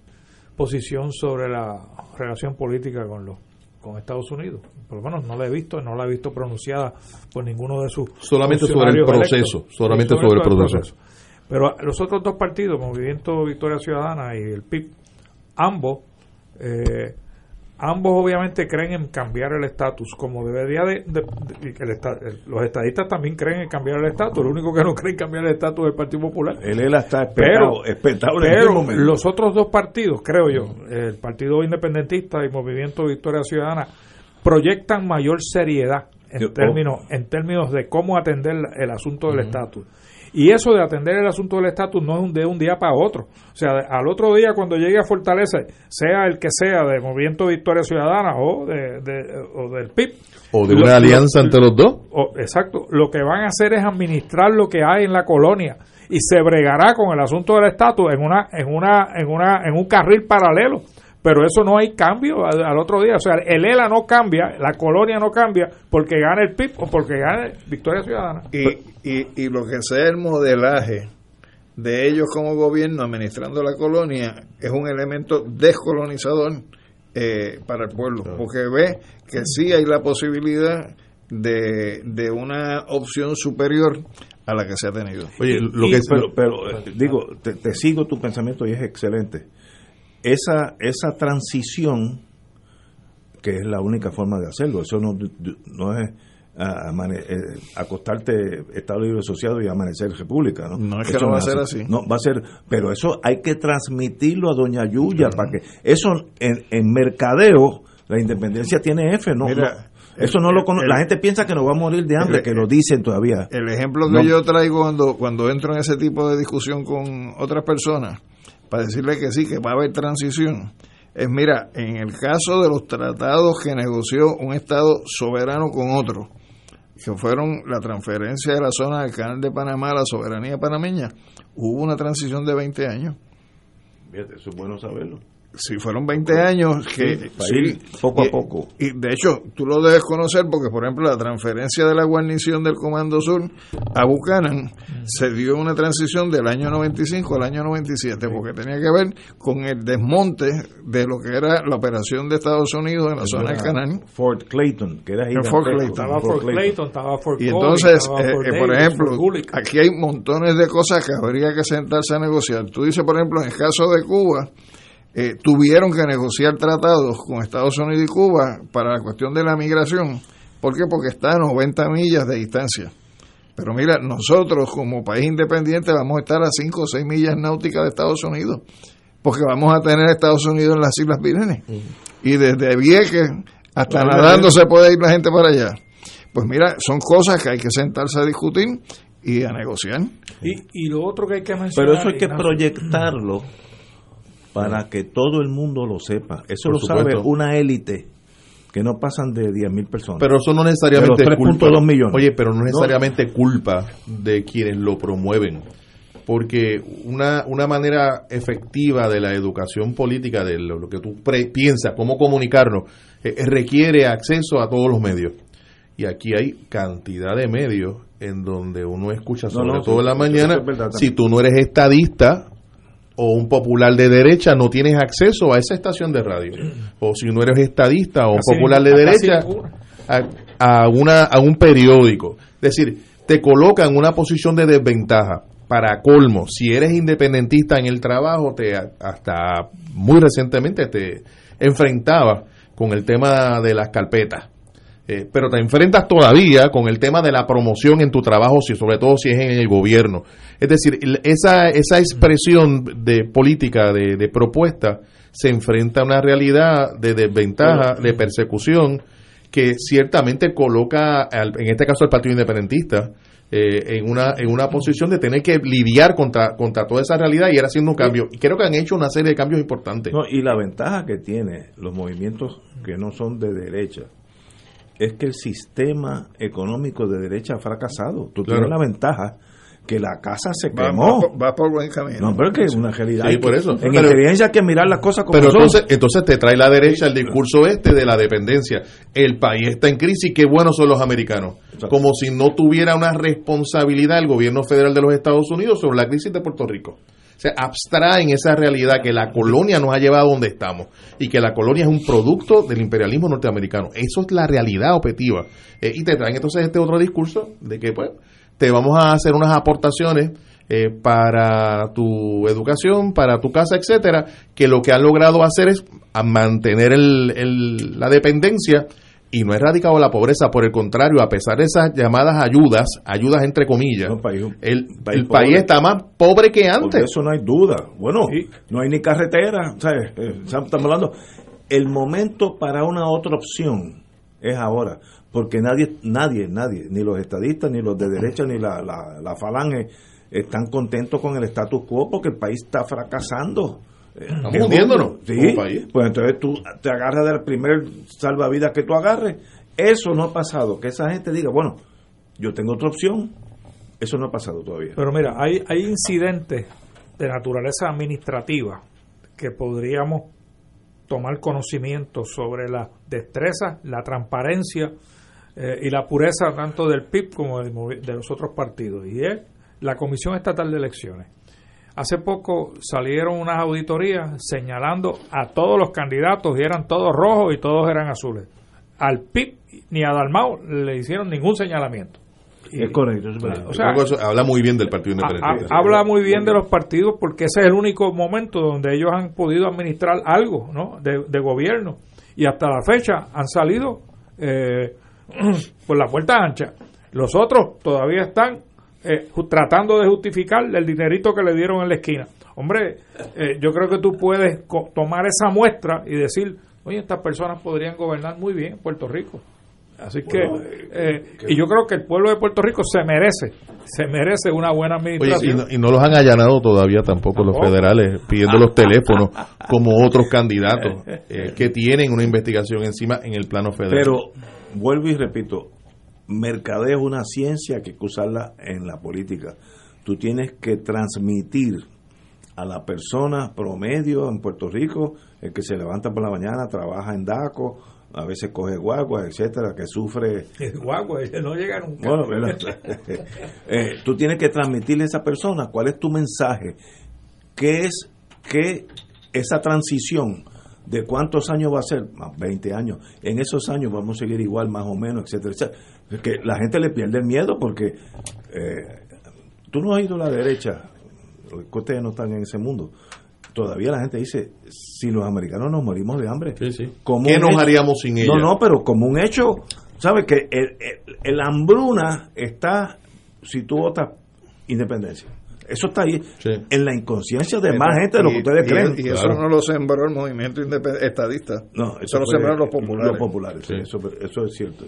posición sobre la relación política con los con Estados Unidos. Por lo menos no la he visto, no la he visto pronunciada por ninguno de sus Solamente sobre el proceso, electos. solamente sobre el todo proceso. Pero los otros dos partidos, Movimiento Victoria Ciudadana y el PIB, ambos eh, ambos obviamente creen en cambiar el estatus, como debería de... de- de- el los estadistas también creen en cambiar el estatus, el único que no cree en cambiar el estatus es el Partido Popular. El ELA está Pero, espetado, espetado en este pero momento. los otros dos partidos, creo yo, el Partido Independentista y Movimiento Victoria Ciudadana, proyectan mayor seriedad en términos, en términos de cómo atender el asunto del estatus. Y eso de atender el asunto del estatus no es un de un día para otro. O sea, al otro día cuando llegue a Fortaleza, sea el que sea de Movimiento Victoria Ciudadana o, de, de- o del PIB. o de una lo- alianza entre los dos. o- exacto. Lo que van a hacer es administrar lo que hay en la colonia y se bregará con el asunto del estatus en una en una en una en un carril paralelo. Pero eso no hay cambio al, al otro día. O sea, el ELA no cambia, la colonia no cambia porque gane el PIB o porque gane Victoria Ciudadana. Y, y, y lo que sea el modelaje de ellos como gobierno administrando la colonia es un elemento descolonizador eh, para el pueblo, porque ve que sí hay la posibilidad de, de una opción superior a la que se ha tenido. Oye, lo Y- que pero, pero, eh, digo, te, te sigo tu pensamiento y es excelente. Esa, esa transición, que es la única forma de hacerlo, eso no, no es amane- eh, acostarte Estado Libre Asociado y amanecer República, ¿no? No, es que no va a ser así. No, va a ser, pero eso hay que transmitirlo a Doña Yuya para que eso en, en mercadeo, la independencia tiene F, ¿no? Mira, no, eso no lo cono- el- la gente piensa que nos va a morir de hambre, el- que lo dicen todavía. El ejemplo que No. yo traigo cuando, cuando entro en ese tipo de discusión con otras personas, para decirle que sí, que va a haber transición, es mira, en el caso de los tratados que negoció un Estado soberano con otro, que fueron la transferencia de la zona del canal de Panamá a la soberanía panameña, hubo una transición de 20 años. Fíjate, eso es bueno saberlo. Si fueron 20 años que... Sí, poco a poco. Y de hecho, tú lo debes conocer porque, por ejemplo, la transferencia de la guarnición del Comando Sur a Buchanan se dio una transición del año 95 al año 97 porque tenía que ver con el desmonte de lo que era la operación de Estados Unidos en la zona del canal. Fort Clayton, que era En Fort. Clayton. Estaba Fort Clayton, estaba Fort Y entonces, eh, Fort eh, por ejemplo, aquí hay montones de cosas que habría que sentarse a negociar. Tú dices, por ejemplo, en el caso de Cuba, eh, tuvieron que negociar tratados con Estados Unidos y Cuba para la cuestión de la migración. ¿Por qué? Porque está a 90 millas de distancia. Pero mira, nosotros como país independiente vamos a estar a 5 o 6 millas náuticas de Estados Unidos, porque vamos a tener Estados Unidos en las Islas Vírgenes. Y desde Vieques hasta Bueno, nadando se puede ir la gente para allá. Pues mira, son cosas que hay que sentarse a discutir y a negociar. Y, y lo otro que hay que mencionar... Pero eso hay que proyectarlo para que todo el mundo lo sepa. Eso Por lo sabe una élite que no pasan de 10 mil personas. Pero eso no necesariamente es culpa. 3.2 millones. Oye, pero no No. necesariamente culpa de quienes lo promueven. Porque una, una manera efectiva de la educación política, de lo, lo que tú pre- piensas, cómo comunicarnos, eh, eh, requiere acceso a todos los medios. Y aquí hay cantidad de medios en donde uno escucha, sobre no, todo sí, en la mañana, es verdad si tú no eres estadista o un popular de derecha, no tienes acceso a esa estación de radio. O si no eres estadista o Casi popular de derecha, a una, a un periódico. Es decir, te coloca en una posición de desventaja. Para colmo, si eres independentista en el trabajo, te hasta muy recientemente te enfrentabas con el tema de las carpetas. Eh, pero te enfrentas todavía con el tema de la promoción en tu trabajo, si, sobre todo si es en el gobierno. Es decir, esa, esa expresión de política, de, de propuesta, se enfrenta a una realidad de desventaja, de persecución, que ciertamente coloca, al- en este caso, al Partido Independentista, eh, en, una, en una posición de tener que lidiar contra, contra toda esa realidad y ir haciendo un cambio. Y creo que han hecho una serie de cambios importantes. No, y la ventaja que tiene los movimientos que no son de derecha es que el sistema económico de derecha ha fracasado. Tú Claro. tienes la ventaja que la casa se quemó. va por- va por buen camino. No, pero es que es una realidad. Sí, por eso. En Pero- inteligencia hay que mirar las cosas como Pero son. entonces, entonces te trae la derecha el discurso este de la dependencia. El país está en crisis, qué buenos son los americanos. Como si no tuviera una responsabilidad el gobierno federal de los Estados Unidos sobre la crisis de Puerto Rico. Sea, abstraen esa realidad que la colonia nos ha llevado a donde estamos y que la colonia es un producto del imperialismo norteamericano. Eso es la realidad objetiva. Eh, y te traen entonces este otro discurso de que, pues, te vamos a hacer unas aportaciones eh, para tu educación, para tu casa, etcétera, que lo que han logrado hacer es mantener el- el- la dependencia y no ha erradicado la pobreza, por el contrario, a pesar de esas llamadas ayudas, ayudas entre comillas, No, país- el, país el país está más pobre que antes. eso no hay duda. Bueno, no hay ni carretera. ¿sabes? Eh, Estamos hablando. El momento para una otra opción es ahora. Porque nadie, nadie, nadie, ni los estadistas, ni los de derecha, ni la, la, la falange están contentos con el status quo porque el país está fracasando. Estamos es hundiéndonos. Sí, como país. pues entonces tú te agarras del primer salvavidas que tú agarres. Eso no ha pasado. Que esa gente diga, bueno, yo tengo otra opción. Eso no ha pasado todavía. Pero mira, hay, hay incidentes de naturaleza administrativa que podríamos tomar conocimiento sobre la destreza, la transparencia eh, y la pureza tanto del PIB como movi- de los otros partidos. Y es la Comisión Estatal de Elecciones. Hace poco salieron unas auditorías señalando a todos los candidatos y eran todos rojos y todos eran azules. Al PIB ni a Dalmau le hicieron ningún señalamiento. Y- Es correcto, es verdad. o sea, habla muy bien del Partido ha- Independiente. ha- habla muy bien de los partidos porque ese es el único momento donde ellos han podido administrar algo ¿no? de, de gobierno y hasta la fecha han salido eh, <clears throat> por la puerta ancha. Los otros todavía están eh, tratando de justificar el dinerito que le dieron en la esquina. Hombre, eh, yo creo que tú puedes co- tomar esa muestra y decir, oye, estas personas podrían gobernar muy bien Puerto Rico. Así que, eh, y yo creo que el pueblo de Puerto Rico se merece, se merece una buena Oye, y administración. no, y no los han allanado todavía tampoco los federales pidiendo los teléfonos como otros candidatos <laughs> eh, que tienen una investigación encima en el plano federal. Pero vuelvo y repito, mercadeo es una ciencia que hay que usarla en la política. Tú tienes que transmitir a la persona promedio en Puerto Rico, el que se levanta por la mañana, trabaja en DACO, a veces coge guagua, etcétera, que sufre <laughs> Guagua, no llega nunca. bueno, ¿verdad? <laughs> <laughs> Eh, tú tienes que transmitirle a esa persona cuál es tu mensaje, qué es que esa transición de cuántos años va a ser, más 20 años, en esos años vamos a seguir igual más o menos, etcétera, etcétera. Es que la gente le pierde el miedo porque eh, tú no has ido a la derecha, ustedes no están en ese mundo. Todavía la gente dice, si los americanos nos morimos de hambre, como ¿Qué nos hecho- haríamos sin ella? No, no, pero como un hecho, ¿sabes? Que el, el- el hambruna está, si tú votas independencia. Eso está ahí, en la inconsciencia de más gente de lo que ustedes y- creen. Y, eso no lo sembró el movimiento estadista. No, eso lo fue sembraron los populares. Los populares, sí, eso, eso es cierto.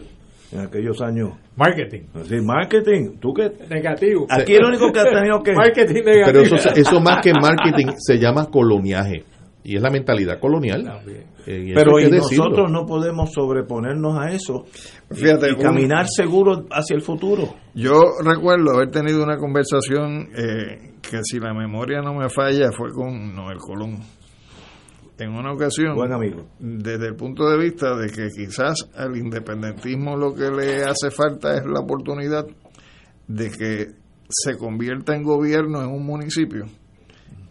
En aquellos años. Marketing. Sí, marketing. ¿Tú qué? Negativo. Aquí el único que ha tenido que. Marketing Pero negativo. eso, eso más que marketing se llama coloniaje. Y es la mentalidad colonial. Eh, Pero y nosotros no podemos sobreponernos a eso y- Fíjate, y, caminar seguro hacia el futuro. Yo recuerdo haber tenido una conversación eh, que si la memoria no me falla fue con Noel Colón. En una ocasión, Buen amigo. desde el punto de vista de que quizás al independentismo lo que le hace falta es la oportunidad de que se convierta en gobierno en un municipio.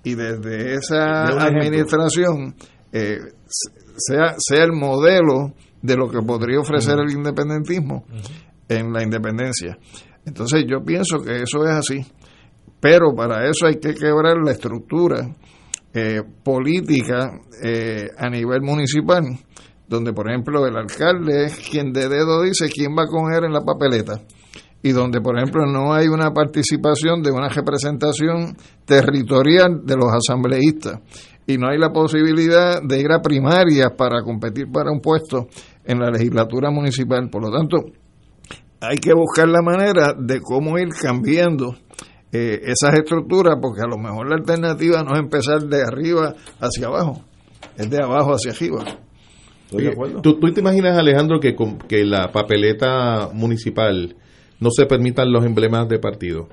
Y desde esa administración eh, sea, sea el modelo de lo que podría ofrecer el independentismo en la independencia. Entonces yo pienso que eso es así, pero para eso hay que quebrar la estructura eh, política eh, a nivel municipal, donde por ejemplo el alcalde es quien de dedo dice quién va a coger en la papeleta y donde por ejemplo no hay una participación de una representación territorial de los asambleístas y no hay la posibilidad de ir a primarias para competir para un puesto en la legislatura municipal. Por lo tanto, hay que buscar la manera de cómo ir cambiando eh, esas estructuras, porque a lo mejor la alternativa no es empezar de arriba hacia abajo, es de abajo hacia arriba. Oye, ¿tú, tú te imaginas, Alejandro, que, con, que la papeleta municipal no se permitan los emblemas de partido?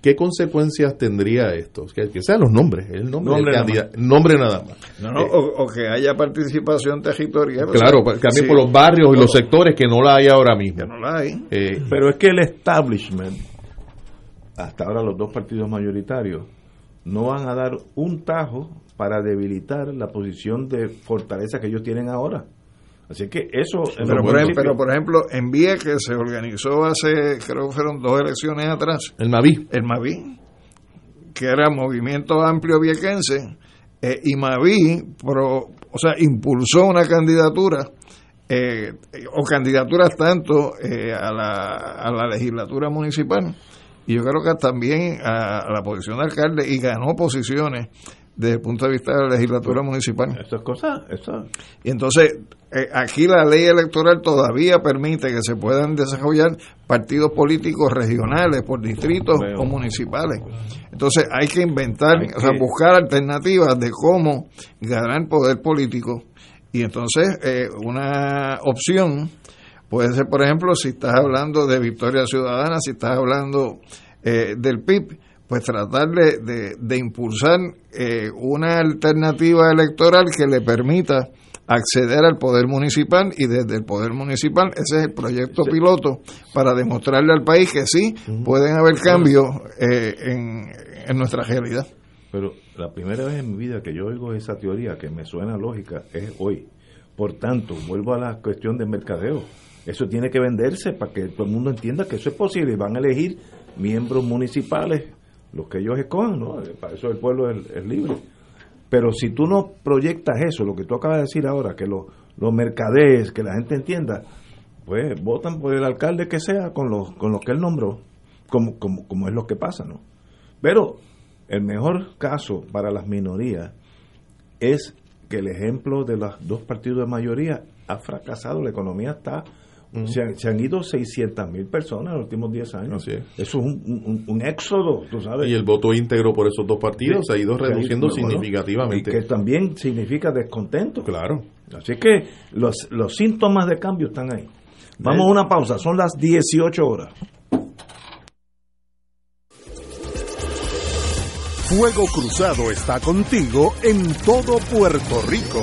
¿Qué consecuencias tendría esto? Que, que sean los nombres, el nombre, Nombre del nada candidato, nombre nada más. No, no, o, o que haya participación territorial. Claro, o sea, también sí. por los barrios y los sectores que no la hay ahora mismo. no la hay. Eh, Pero es que el establishment, hasta ahora los dos partidos mayoritarios, no van a dar un tajo para debilitar la posición de fortaleza que ellos tienen ahora. Así que eso... en Pero por, ejemplo, pero por ejemplo, en Vieques se organizó hace, creo que fueron dos elecciones atrás, el Maví. el Maví, que era Movimiento Amplio Viequense, eh, y Maví, pro- o sea, impulsó una candidatura, eh, o candidaturas tanto eh, a, la, a la legislatura municipal, y yo creo que también a, la posición de alcalde, y ganó posiciones desde el punto de vista de la legislatura municipal. Estas cosas, eso- Y entonces, eh, aquí la ley electoral todavía permite que se puedan desarrollar partidos políticos regionales por distritos o municipales. Entonces, hay que inventar, Hay o sea, buscar alternativas de cómo ganar poder político. Y entonces, eh, una opción puede ser, por ejemplo, si estás hablando de Victoria Ciudadana, si estás hablando eh, del PIB, pues tratar de, de- de impulsar eh, una alternativa electoral que le permita acceder al poder municipal y desde el poder municipal ese es el proyecto piloto para demostrarle al país que sí pueden haber cambios eh, en, en nuestra realidad. Pero la primera vez en mi vida que yo oigo esa teoría que me suena lógica es hoy. Por tanto, vuelvo a la cuestión del mercadeo. Eso tiene que venderse para que todo el mundo entienda que eso es posible. Van a elegir miembros municipales, los que ellos escojan, ¿no? Para eso el pueblo es, libre. Pero si tú no proyectas eso, lo que tú acabas de decir ahora, que lo- los mercadees, que la gente entienda, pues votan por el alcalde que sea con los, con los que él nombró, como, como, como es lo que pasa, ¿no? Pero el mejor caso para las minorías es que el ejemplo de los dos partidos de mayoría ha fracasado, la economía está... Se, han, se han ido 600 mil personas en los últimos 10 años. Así es. Eso es un, un- un éxodo, tú sabes. Y el voto íntegro por esos dos partidos se ha ido Se ha ido, reduciendo bueno, significativamente. Y que también significa descontento. Claro. Así que los, los síntomas de cambio están ahí. Vamos a una pausa, son las 18 horas. Fuego Cruzado está contigo en todo Puerto Rico.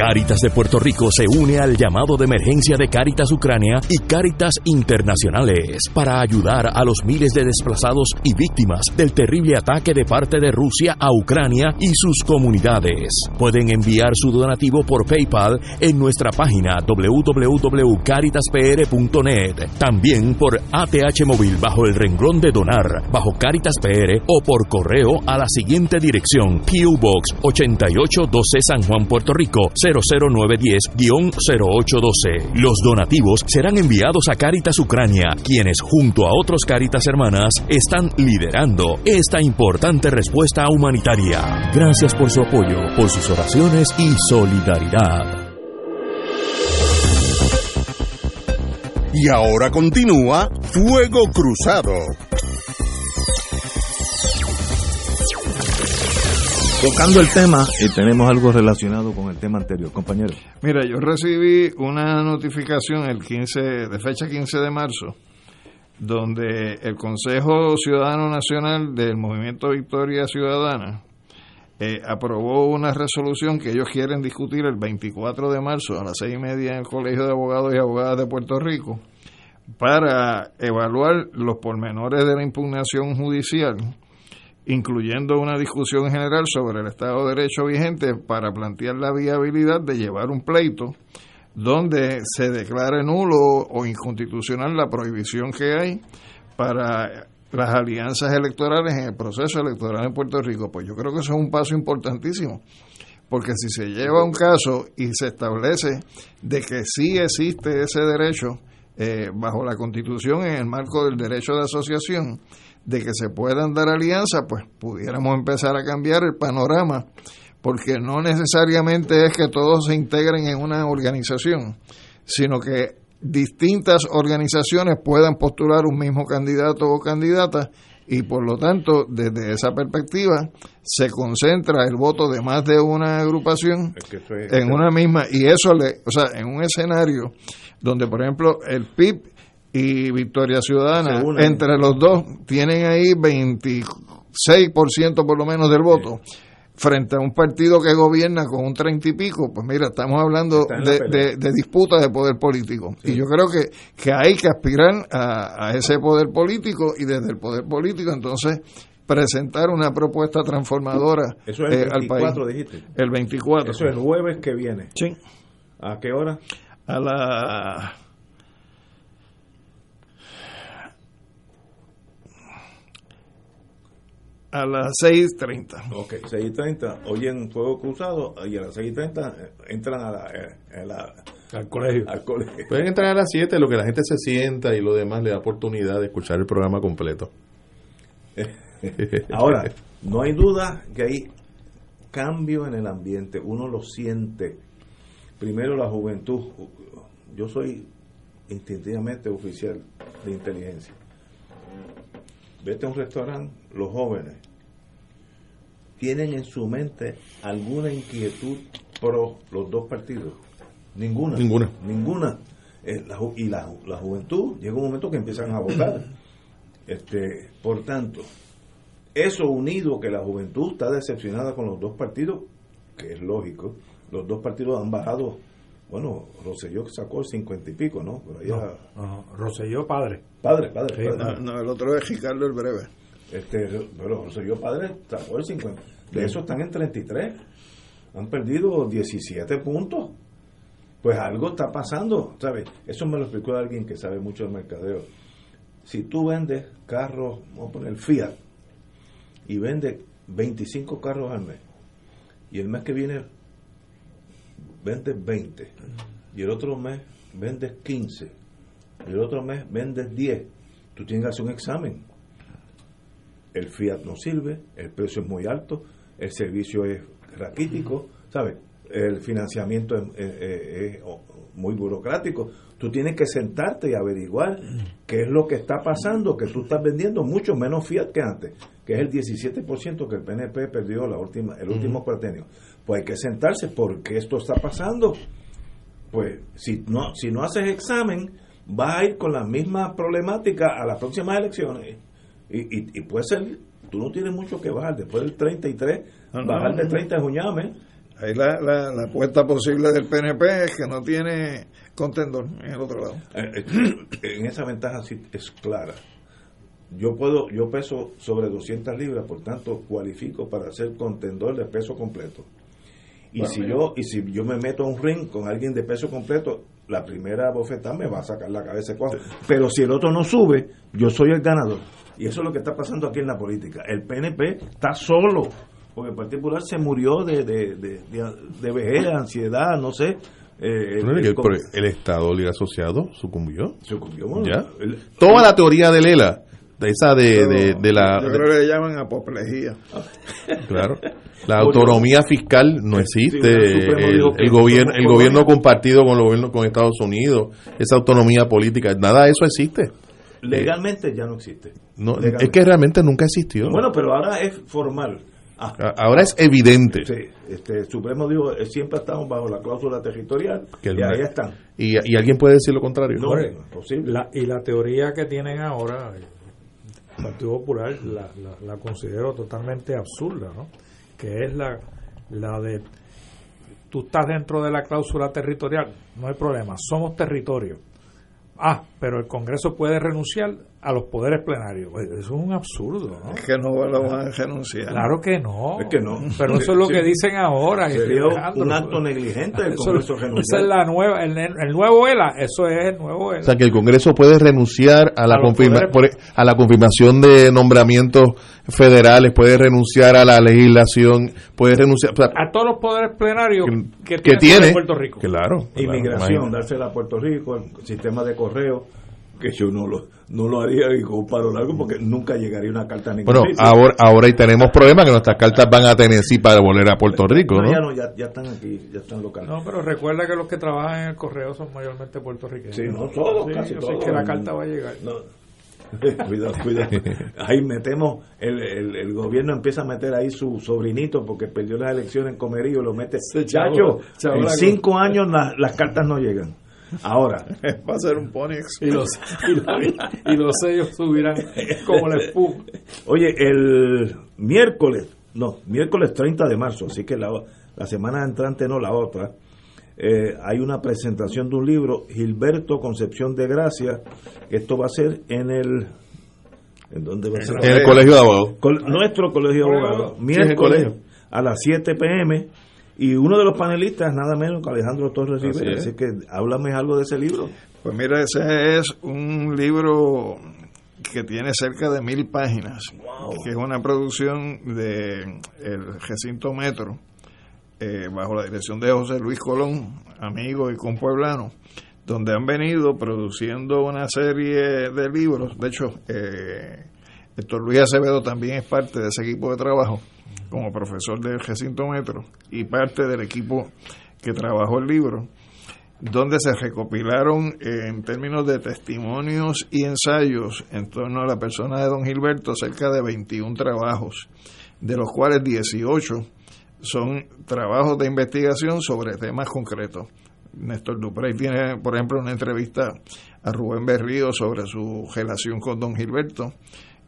Cáritas de Puerto Rico se une al llamado de emergencia de Cáritas Ucrania y Cáritas Internacionales para ayudar a los miles de desplazados y víctimas del terrible ataque de parte de Rusia a Ucrania y sus comunidades. Pueden enviar su donativo por PayPal en nuestra página www.caritaspr.net, también por ATH móvil bajo el renglón de donar, bajo Cáritas PR o por correo a la siguiente dirección: PO Box 8812 San Juan, Puerto Rico 00910-0812. Los donativos serán enviados a Caritas Ucrania, quienes junto a otros Caritas Hermanas están liderando esta importante respuesta humanitaria. Gracias por su apoyo, por sus oraciones y solidaridad. Y ahora continúa Fuego Cruzado. Tocando el tema, y tenemos algo relacionado con el tema anterior, compañero. Mira, yo recibí una notificación el 15, de fecha 15 de marzo, donde el Consejo Ciudadano Nacional del Movimiento Victoria Ciudadana eh, aprobó una resolución que ellos quieren discutir el 24 de marzo a las seis y media en el Colegio de Abogados y Abogadas de Puerto Rico para evaluar los pormenores de la impugnación judicial incluyendo una discusión general sobre el Estado de Derecho vigente para plantear la viabilidad de llevar un pleito donde se declare nulo o inconstitucional la prohibición que hay para las alianzas electorales en el proceso electoral en Puerto Rico. Pues yo creo que eso es un paso importantísimo, porque si se lleva un caso y se establece de que sí existe ese derecho eh, bajo la Constitución en el marco del derecho de asociación, de que se puedan dar alianzas, pues pudiéramos empezar a cambiar el panorama, porque no necesariamente es que todos se integren en una organización, sino que distintas organizaciones puedan postular un mismo candidato o candidata y por lo tanto desde esa perspectiva se concentra el voto de más de una agrupación en una misma y eso le, o sea, en un escenario donde por ejemplo el PIB y Victoria Ciudadana, entre los dos tienen ahí 26% por lo menos del voto. frente a un partido que gobierna con un treinta y pico, pues mira, estamos hablando de, de- de disputa de poder político. Y yo creo que, que hay que aspirar a, a ese poder político y desde el poder político entonces presentar una propuesta transformadora Eso es el eh, al 24, país. dijiste. El 24. Eso es el jueves que viene. Sí. ¿A qué hora? A la... A las 6.30. Ok, 6.30, oyen Fuego Cruzado y a las 6.30 eh, entran a la, eh, a la- al colegio. Al colegio. Pueden entrar a las 7, lo que la gente se sienta y lo demás le da oportunidad de escuchar el programa completo. <laughs> Ahora, no hay duda que hay cambio en el ambiente, uno lo siente. Primero la juventud, yo soy instintivamente oficial de inteligencia. Vete a un restaurante, los jóvenes tienen en su mente alguna inquietud pro los dos partidos. Ninguna. Ninguna. Ninguna. Eh, la y la, la juventud llega un momento que empiezan a votar. Este, por tanto, eso unido que la juventud está decepcionada con los dos partidos, que es lógico, los dos partidos han bajado, bueno, Rosselló sacó el cincuenta y pico, ¿no? Pero allá, Ajá, Rosselló padre. padre, padre, Sí, padre. No, no, el otro es Ricardo el Breve. Este, pero Rosselló padre sacó el 50. De eso están en 33. Han perdido 17 puntos. Pues algo está pasando, ¿sabes? Eso me lo explicó alguien que sabe mucho del mercadeo. Si tú vendes carros, vamos a poner Fiat, y vendes 25 carros al mes, y el mes que viene vendes 20, y el otro mes vendes 15, y el otro mes vendes 10, tú tienes que hacer un examen. El Fiat no sirve, el precio es muy alto, el servicio es raquítico, ¿sabes? El financiamiento es, es- es- es muy burocrático. Tú tienes que sentarte y averiguar qué es lo que está pasando, que tú estás vendiendo mucho menos Fiat que antes, que es el 17% que el PNP perdió la última, el último cuatrienio. Pues hay que sentarse, ¿por qué esto está pasando? Pues si no, si no haces examen, vas a ir con la misma problemática a las próximas elecciones. Y, y, y puede ser, tú no tienes mucho que bajar. Después del 33, No, no, bajar de no. 30 es Juñame. Ahí la, la, la apuesta posible del PNP es que no tiene contendor en el otro lado. Eh, eh, <coughs> En esa ventaja sí es clara. Yo puedo, yo peso sobre 200 libras, por tanto cualifico para ser contendor de peso completo. Y Bueno, si mira. yo y si yo me meto a un ring con alguien de peso completo, la primera bofetada me va a sacar la cabeza de. Pero si el otro no sube, yo soy el ganador. Y eso es lo que está pasando aquí en la política. El PNP está solo, porque el Partido Popular se murió de, de, de, de, de vejez, ansiedad, no sé. Eh, el- Bueno, el- el, pero el Estado Libre Asociado sucumbió. Sucumbió, bueno. Ya. El- Toda la teoría de Lela, de esa de, de, de la... Yo creo que le llaman apoplejía. Claro. La autonomía fiscal no existe. el gobierno, el gobierno compartido con el gobierno con Estados Unidos, esa autonomía política, nada de eso existe. Legalmente ya no existe. No, Legalmente. es que realmente nunca existió. Bueno, pero ahora es formal. Ah, Ahora es evidente. sí, este, el Supremo dijo, eh, siempre estamos bajo la cláusula territorial Que el y ahí están. Y, y alguien puede decir lo contrario. No, es posible. La- y la teoría que tienen ahora, el Partido Popular, la, la- la considero totalmente absurda, ¿no? Que es la, la de, tú estás dentro de la cláusula territorial, no hay problema, somos territorio. Ah, pero el Congreso puede renunciar a los poderes plenarios. Pues, Eso es un absurdo, ¿no? Es que no lo van a renunciar. Claro que no. Es que no. Pero eso es lo Sí. que dicen ahora. Sería un acto negligente del Eso- Congreso Esa es la nueva, el, el nuevo ELA, eso es el nuevo ELA. O sea, que el Congreso puede renunciar a la, A los confirma- poderes- por- a la confirmación de nombramientos federales, puede renunciar a la legislación, puede renunciar o sea, a todos los poderes plenarios que, que tiene, tiene. Puerto Rico. Claro. claro, Inmigración, dársela a Puerto Rico, el sistema de correo, que yo no lo, no lo haría y con un paro largo porque nunca llegaría una carta a ningún Bueno, ahora, ahora y tenemos problemas que nuestras cartas van a tener sí para volver a Puerto Rico, No, ¿no? ya no, ya, ya están aquí, ya están locales. No, pero recuerda que los que trabajan en el correo son mayormente puertorriqueños. Sí, no todos, Sí, casi yo sé todos. que la carta va a llegar. No. <laughs> cuidado, cuidado. Ahí metemos, el, el, el gobierno empieza a meter ahí su sobrinito porque perdió las elecciones en Comerío, lo mete. chavo, Chacho, chavo, en cinco años la- las cartas no llegan. Ahora, <laughs> Va a ser un Ponix. Y los, y, los- y los sellos subirán como la espuma. oye, el miércoles no, miércoles 30 de marzo, así que la, la semana entrante no, la otra, eh, hay una presentación de un libro, Gilberto Concepción de Gracia, que esto va a ser en el... ¿En dónde va a ser? En el Colegio de Abogados. Col- nuestro Colegio de Abogados, miércoles a las 7 pm. Y uno de los panelistas, nada menos que Alejandro Torres Así Rivera. es. Así que háblame algo de ese libro. Pues mira, ese es un libro que tiene cerca de mil páginas, que es una producción de el recinto Metro, eh, bajo la dirección de José Luis Colón, amigo y compueblano, donde han venido produciendo una serie de libros. De hecho, eh, Héctor Luis Acevedo también es parte de ese equipo de trabajo como profesor del recinto Metro y parte del equipo que trabajó el libro donde se recopilaron eh, en términos de testimonios y ensayos en torno a la persona de don Gilberto cerca de 21 trabajos, de los cuales 18 son trabajos de investigación sobre temas concretos. Néstor Duprey tiene, por ejemplo, una entrevista a Rubén Berrío sobre su relación con don Gilberto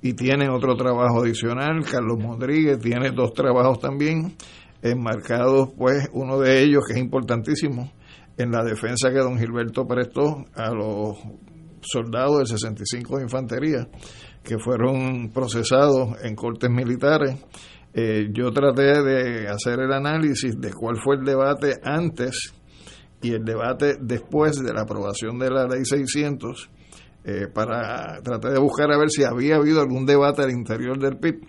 y tiene otro trabajo adicional, Carlos Rodríguez tiene dos trabajos también enmarcados, pues uno de ellos que es importantísimo, en la defensa que don Gilberto prestó a los soldados del 65 de Infantería que fueron procesados en cortes militares. Eh, yo traté de hacer el análisis de cuál fue el debate antes y el debate después de la aprobación de la ley 600 eh, para tratar de buscar a ver si había habido algún debate al interior del PIB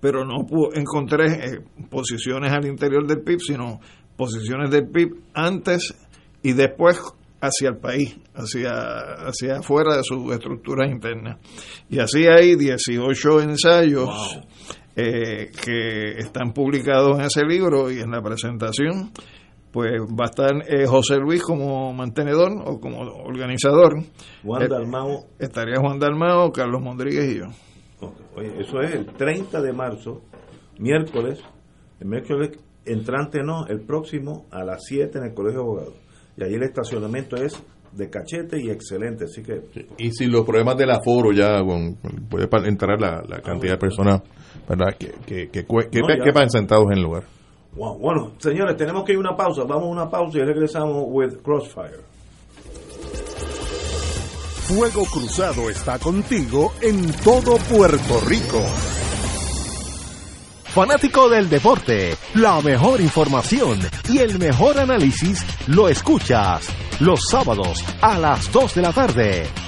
pero no encontré eh, posiciones al interior del PIB, sino posiciones del PIB antes y después hacia el país, hacia, hacia afuera de sus estructuras internas. Y así hay 18 ensayos eh, que están publicados en ese libro y en la presentación. Pues va a estar eh, José Luis como mantenedor o como organizador. Juan Eh, Dalmao. Estaría Juan Dalmao, Carlos Mondríguez y yo. Oye, eso es el 30 de marzo, miércoles, el miércoles entrante no, el próximo a las 7 en el Colegio de Abogados. Y allí el estacionamiento es de cachete y excelente, así que Y si los problemas del aforo ya con- puede entrar la, la cantidad de personas ¿verdad? que, que, No, sentados en el lugar. Bueno, señores, tenemos que ir a una pausa. Vamos a una pausa y regresamos with Crossfire. Fuego Cruzado está contigo en todo Puerto Rico. Fanático del deporte, la mejor información y el mejor análisis lo escuchas los sábados a las 2 de la tarde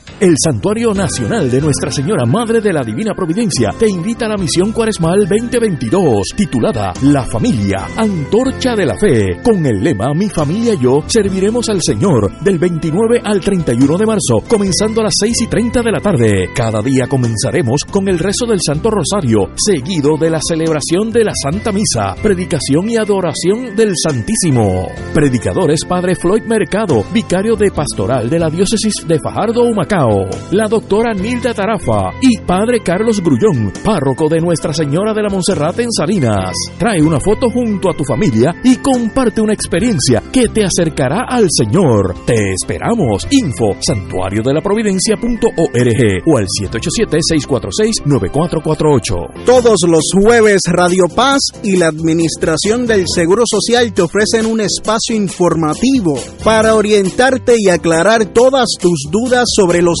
El Santuario Nacional de Nuestra Señora Madre de la Divina Providencia te invita a la misión cuaresmal 2022, titulada La Familia, Antorcha de la Fe, con el lema Mi familia y yo serviremos al Señor del 29 al 31 de marzo, comenzando a las 6 y 30 de la tarde. Cada día comenzaremos con el rezo del Santo Rosario, seguido de la celebración de la Santa Misa, predicación y adoración del Santísimo. Predicadores Padre Floyd Mercado, vicario de pastoral de la diócesis de Fajardo, Humacao, la doctora Nilda Tarafa y Padre Carlos Grullón, párroco de Nuestra Señora de la Monserrate en Salinas. Trae una foto junto a tu familia y comparte una experiencia que te acercará al Señor. Te esperamos. Info santuariodelaprovidencia.org o al 787-646-9448. Todos los jueves Radio Paz y la Administración del Seguro Social te ofrecen un espacio informativo para orientarte y aclarar todas tus dudas sobre los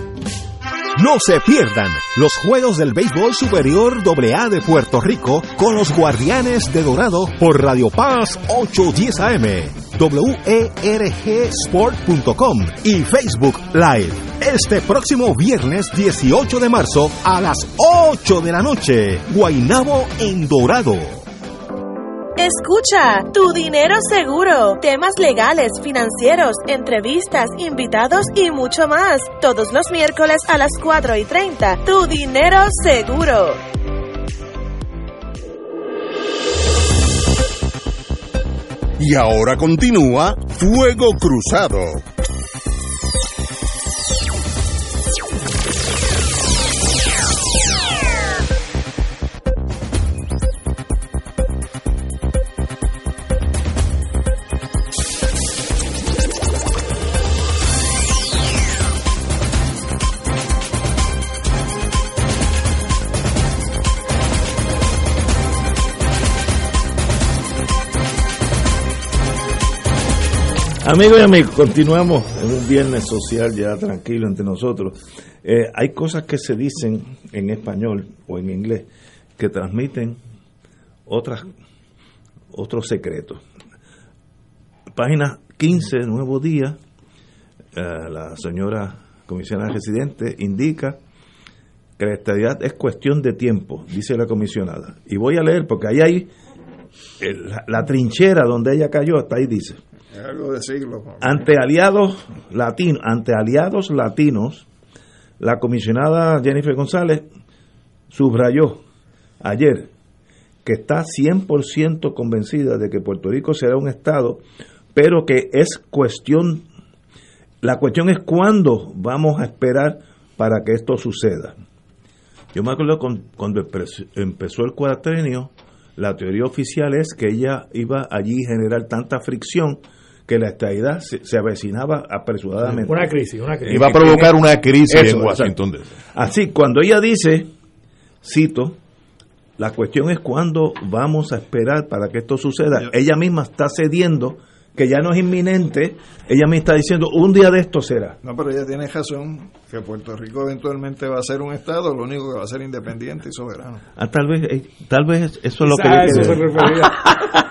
No se pierdan los Juegos del Béisbol Superior AA de Puerto Rico con los Guardianes de Dorado por Radio Paz 810 AM, WERGSport.com y Facebook Live. Este próximo viernes 18 de marzo a las 8 de la noche, Guainabo en Dorado. Escucha, tu dinero seguro, temas legales, financieros, entrevistas, invitados y mucho más. Todos los miércoles a las 4 y 30, tu dinero seguro. Y ahora continúa Fuego Cruzado. Amigos y amigos, continuamos en un viernes social ya tranquilo entre nosotros. Eh, hay cosas que se dicen en español o en inglés que transmiten otras otros secretos. Página 15, Nuevo Día, eh, la señora comisionada residente indica que la estabilidad es cuestión de tiempo, dice la comisionada. Y voy a leer porque ahí hay eh, la, la trinchera donde ella cayó, hasta ahí dice. Ante aliados latinos, ante aliados latinos, la comisionada Jennifer González subrayó ayer que está 100% convencida de que Puerto Rico será un estado, pero que es cuestión la cuestión es cuándo vamos a esperar para que esto suceda. Yo me acuerdo cuando empezó el cuatrenio, la teoría oficial es que ella iba allí a generar tanta fricción que la estadidad se, se avecinaba apresuradamente. Una crisis, una crisis. Iba a provocar una crisis Eso, en Washington. exacto. Así, cuando ella dice, cito, la cuestión es cuándo vamos a esperar para que esto suceda. Ella misma está cediendo que ya no es inminente, ella me está diciendo, un día de esto será. No, pero ella tiene razón que Puerto Rico eventualmente va a ser un estado, lo único que va a ser independiente y soberano. Ah, tal vez eh, tal vez eso es lo que a eso se refería.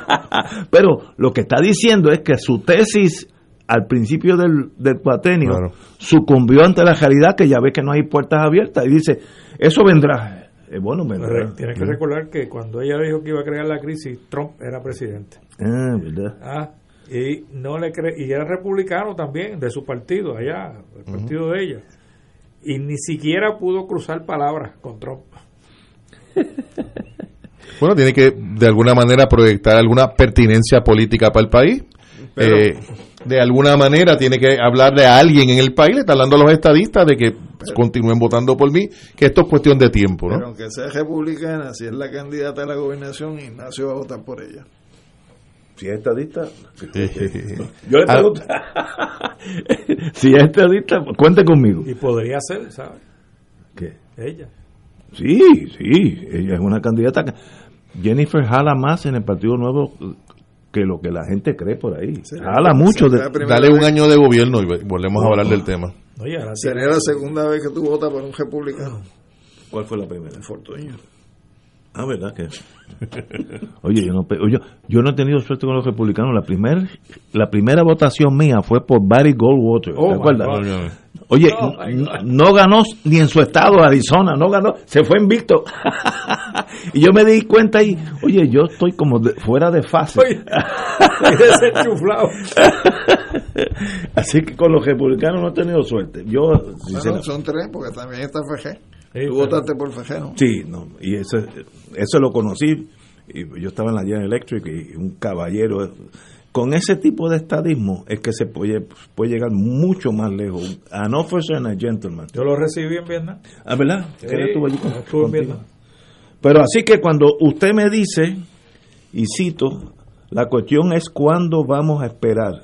<laughs> Pero lo que está diciendo es que su tesis al principio del, del cuatenio sucumbió ante la realidad que ya ve que no hay puertas abiertas y dice, eso vendrá. Eh, bueno, vendrá. Tienes que recordar que cuando ella dijo que iba a crear la crisis, Trump era presidente. Ah, ¿verdad? Ah, y no le cre y era republicano también de su partido allá, el partido de ella. Y ni siquiera pudo cruzar palabras con Trump. <laughs> Bueno, tiene que de alguna manera proyectar alguna pertinencia política para el país. Pero- Eh, de alguna manera tiene que hablar de alguien en el país, le está hablando a los estadistas de que continúen votando por mí, que esto es cuestión de tiempo, Pero ¿no? aunque sea republicana, si es la candidata a la gobernación, Ignacio va a votar por ella. Si es estadista, <laughs> Yo le pregunto. <laughs> si es estadista, cuente conmigo. Y podría ser, ¿sabes? ¿Qué? Ella. Sí, sí, ella es una candidata. que- Jennifer jala más en el Partido Nuevo que lo que la gente cree por ahí. Jala mucho. De, Dale un año de gobierno y ve- volvemos a hablar del tema. Sería la segunda vez que tú votas por un republicano. ¿Cuál fue la primera? Fortuño. Ah, ¿verdad que? Oye, yo no, oye, yo no he tenido suerte con los republicanos. La primera la primera votación mía fue por Barry Goldwater. Oh, ¿Te my acuerdas? God. Oye, Oh, no ganó ni en su estado, Arizona, no ganó, se fue invicto. <laughs> y yo me di cuenta ahí, oye, yo estoy como de- fuera de fase. desenchuflado. <laughs> Así que con los republicanos no he tenido suerte. Yo, Bueno, son tres, porque también está Fejé. Sí, Tú votaste por Fejé, ¿no? Sí, no, y eso, eso lo conocí. Y yo estaba en la General Electric y un caballero con ese tipo de estadismo es que se puede, puede llegar mucho más lejos. An officer and a gentleman. Yo lo recibí en Vietnam. Ah, ¿verdad? Sí, Él estuvo allí con- estuve en. Vietnam. Pero así que cuando usted me dice, y cito, la cuestión es cuándo vamos a esperar,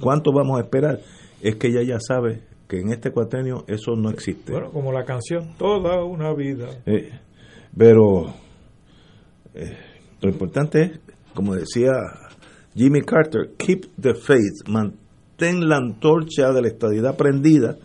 cuánto vamos a esperar, es que ella ya sabe que en este cuatrenio eso no existe. Bueno, como la canción, toda una vida. Eh, pero eh, lo importante es, como decía Jimmy Carter, keep the faith, mantén la antorcha de la estadidad prendida,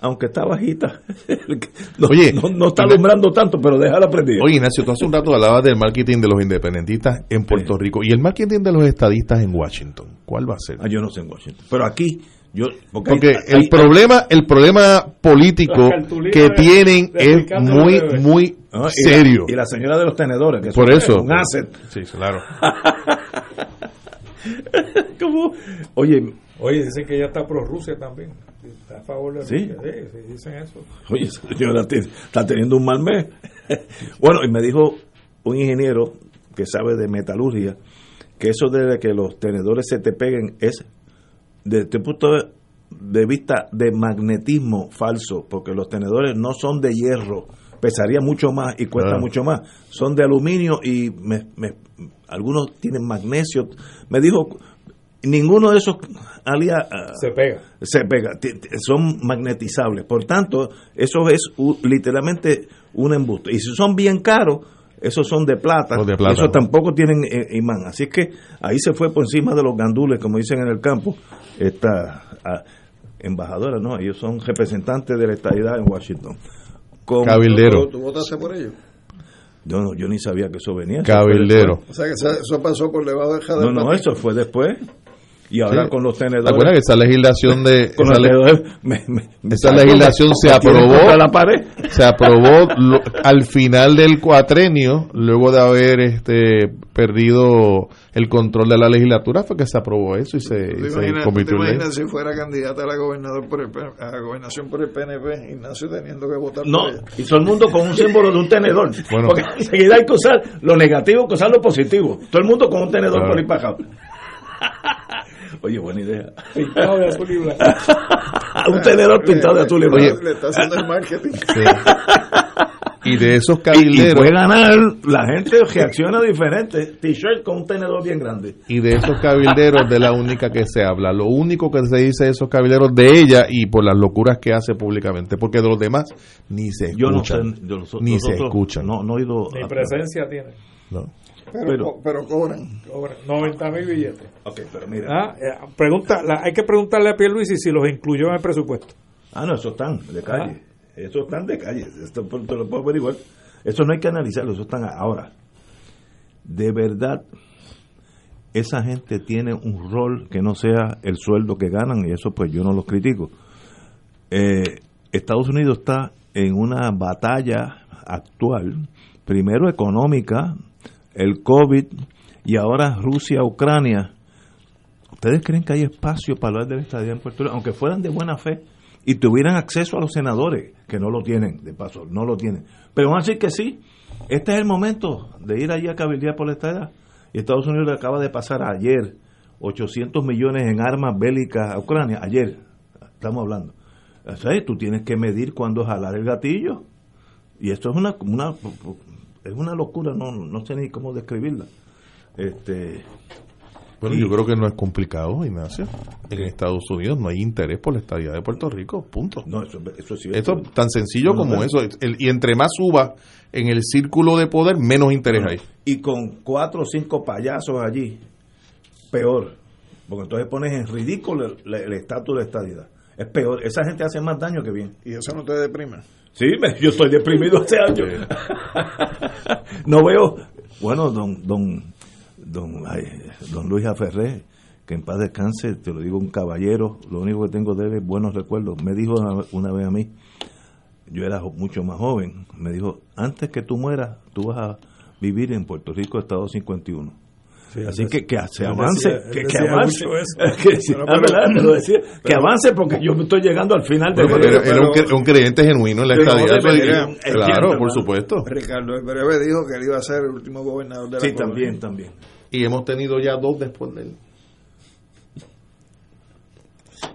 aunque está bajita. <laughs> no, Oye, no, no está alumbrando tanto, pero déjala prendida. Oye, Ignacio, tú hace un rato hablabas del marketing de los independentistas en Puerto Rico y el marketing de los estadistas en Washington. ¿Cuál va a ser? Ah, yo no sé en Washington. Pero aquí, yo. Porque, Porque hay- el hay- problema, el problema político que de- tienen de es muy, muy Ah, y la- serio. Y la, señora de los tenedores, que Por eso. un asset. Sí, claro. <laughs> ¿Cómo? Oye, Oye, dicen que ella está pro Rusia también. Está a favor de ¿Sí? Rusia. Sí, dicen eso. Oye, señora está teniendo un mal mes. <laughs> bueno, y me dijo un ingeniero que sabe de metalurgia que eso de que los tenedores se te peguen es desde el punto de vista de magnetismo falso, porque los tenedores no son de hierro, pesaría mucho más y cuesta Claro. mucho más, son de aluminio y me- me- algunos tienen magnesio. Me dijo, ninguno de esos alía, ah, Se pega. se pega, son magnetizables. Por tanto, eso es u- literalmente un embuste. Y si son bien caros, esos son de plata. De plata. Esos tampoco tienen eh, imán. Así es que ahí se fue por encima de los gandules, como dicen en el campo, esta ah, embajadora, ¿no? Ellos son representantes de la estadidad en Washington. Con- Cabildero. ¿Tú votaste por ellos? Yo, no- yo ni sabía que eso venía. Cabildero. O sea que eso, pasó por debajo de del No, no, eso fue después. Y ahora Sí. con los ¿Te tenedores. que esa legislación de <laughs> con esa, los le- tenedores me- me- me esa <laughs> sacó legislación se aprobó contra la pared? se aprobó lo- al final del cuatrenio luego de haber este perdido el control de la legislatura fue que se aprobó eso y se, ¿Tú y se te convirtió en ley. si fuera candidata a la, gobernador por el, P- a la gobernación por el PNP, Ignacio teniendo que votar No, por ella? y todo el mundo con un símbolo de un tenedor. Bueno. Porque <laughs> enseguida hay que usar lo negativo que usar lo positivo. Todo el mundo con un tenedor Claro. por ahí para acá. Oye, buena idea. Pintado de azul y blanco. <laughs> un tenedor pintado de azul y Oye, blanco. Le está haciendo el marketing. Sí. y de esos Y, y cabilderos puede ganar, la gente reacciona diferente. T-shirt con un tenedor bien grande. y de esos cabilderos de la única que se habla. Lo único que se dice de esos cabilderos de ella y por las locuras que hace públicamente, porque de los demás ni se Yo no sé, yo los- ni se escuchan. No, no he ido. Ni a- presencia tiene. No. Pero, Pero- co- pero cobran. Cobra 90 mil billetes. Ok, pero mira. Ah, eh, pregunta, la- hay que preguntarle a Pierluisi si los incluyó en el presupuesto. Ah, no, esos están de calle. Esos están de calle. Esto te lo puedo averiguar. Eso no hay que analizarlo, eso están ahora. De verdad, esa gente tiene un rol que no sea el sueldo que ganan, y eso pues yo no los critico. Eh, Estados Unidos está en una batalla actual, primero económica, el COVID, y ahora Rusia-Ucrania. ¿Ustedes creen que hay espacio para hablar de la estadía en Puerto Rico? Aunque fueran de buena fe y tuvieran acceso a los senadores, que no lo tienen, de paso, no lo tienen. Pero van a decir que sí. Este es el momento de ir allí a cabildear por la estadía. Y Estados Unidos le acaba de pasar ayer 800 millones en armas bélicas a Ucrania. Ayer, estamos hablando. O sea, tú tienes que medir cuándo jalar el gatillo. Y esto es una, una es una locura, no, no sé ni cómo describirla. Este, Bueno, y- yo creo que no es complicado, Ignacio. En Estados Unidos no hay interés por la estabilidad de Puerto Rico, punto. No, eso, eso sí. Esto es tan sencillo No, como no. eso. El- y entre más suba en el círculo de poder, menos interés hay. y con cuatro o cinco payasos allí, peor. Porque entonces pones en ridículo el el estatus de estadidad. Es peor. Esa gente hace más daño que bien. Y eso no te deprime. Sí, me- yo estoy deprimido este año. <laughs> no veo. Bueno, don don don, ay, don Luis Aferré, que en paz descanse, te lo digo, un caballero. Lo único que tengo de él es buenos recuerdos. Me dijo una, una vez a mí, yo era mucho más joven, me dijo, antes que tú mueras, tú vas a vivir en Puerto Rico, Estado 51. Sí, Así que que se avance, decía- <laughs> que, avance, que, sí, Pero- ah, ¿verdad? pero- Me lo decía, que avance porque yo me estoy llegando al final de era, era un, cre- un creyente genuino en la entiendo, claro, ¿no? por supuesto. Ricardo el Breve dijo que él iba a ser el último gobernador de la Sí, colonia. también, también. Y hemos tenido ya dos después de él.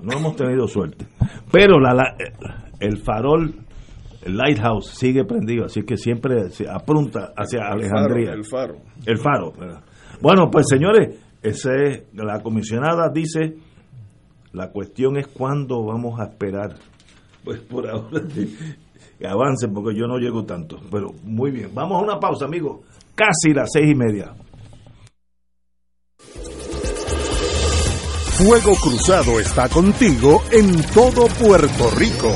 no hemos tenido suerte. Pero la, la- el farol, el lighthouse, sigue prendido, así que siempre se apunta hacia Alejandría. El faro. El faro. ¿verdad? Bueno, pues señores, ese, la comisionada dice, la cuestión es cuándo vamos a esperar. Pues por ahora <laughs> que avance, porque yo no llego tanto. Pero muy bien, vamos a una pausa, amigos. Casi las seis y media. Fuego Cruzado está contigo en todo Puerto Rico.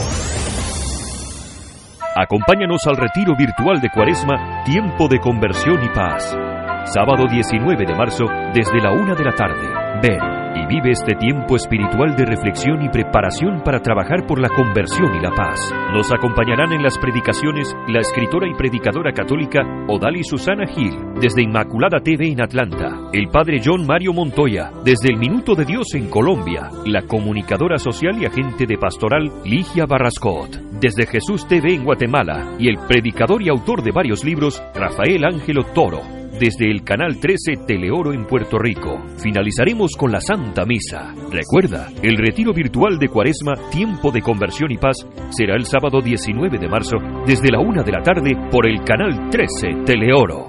Acompáñanos al retiro virtual de Cuaresma, Tiempo de Conversión y Paz. Sábado 19 de marzo, desde la una de la tarde. Ven y vive este tiempo espiritual de reflexión y preparación para trabajar por la conversión y la paz. Nos acompañarán en las predicaciones la escritora y predicadora católica Odali Susana Gil, desde Inmaculada TV en Atlanta, el padre John Mario Montoya, desde el Minuto de Dios en Colombia, la comunicadora social y agente de pastoral Ligia Barrascot, desde Jesús TV en Guatemala, y el predicador y autor de varios libros Rafael Ángelo Toro, desde el Canal 13 Teleoro en Puerto Rico. Finalizaremos con la Santa Misa. Recuerda, el retiro virtual de Cuaresma, Tiempo de Conversión y Paz, será el sábado 19 de marzo desde la una de la tarde por el Canal 13 Teleoro.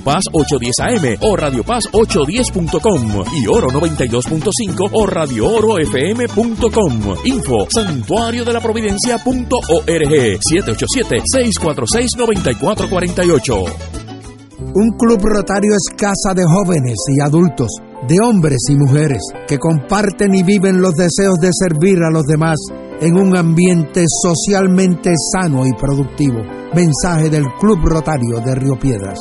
Paz 810 AM o Radio Paz 810.com y Oro 92.5 o Radio Oro FM.com. Info santuario de la providencia.org 787-646-9448. Un club rotario es casa de jóvenes y adultos, de hombres y mujeres, que comparten y viven los deseos de servir a los demás en un ambiente socialmente sano y productivo. Mensaje del Club Rotario de Río Piedras.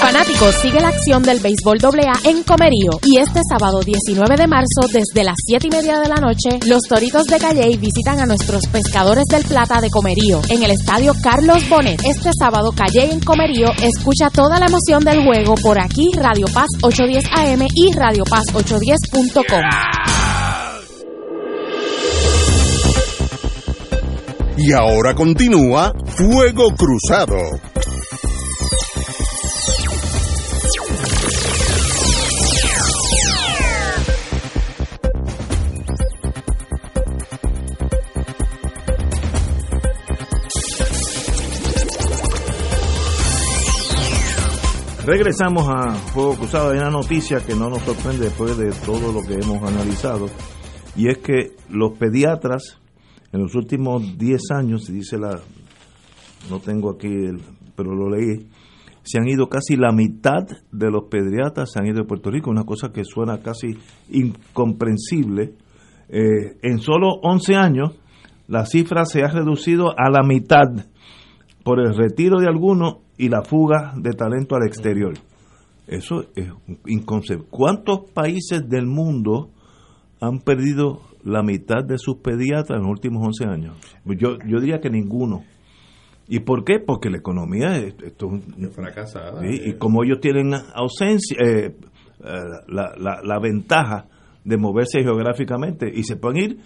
Fanáticos, sigue la acción del béisbol AA en Comerío. Y este sábado 19 de marzo, desde las 7 y media de la noche, los Toritos de Calley visitan a nuestros pescadores del Plata de Comerío en el estadio Carlos Bonet. Este sábado, Calley en Comerío escucha toda la emoción del juego por aquí, Radio Paz 810 AM y Radio Paz 810.com. Y ahora continúa Fuego Cruzado. Regresamos a Fuego Cruzado. Hay una noticia que no nos sorprende después de todo lo que hemos analizado. Y es que los pediatras, en los últimos 10 años, dice la. No tengo aquí, el, pero lo leí. Se han ido casi la mitad de los pediatras, se han ido de Puerto Rico. Una cosa que suena casi incomprensible. Eh, en solo 11 años, la cifra se ha reducido a la mitad por el retiro de algunos y la fuga de talento al exterior. Eso es inconcebible. ¿Cuántos países del mundo han perdido la mitad de sus pediatras en los últimos 11 años? Yo, yo diría que ninguno. ¿Y por qué? Porque la economía es, esto es fracasada. Sí, y como ellos tienen ausencia, eh, eh, la, la- la ventaja de moverse geográficamente y se pueden ir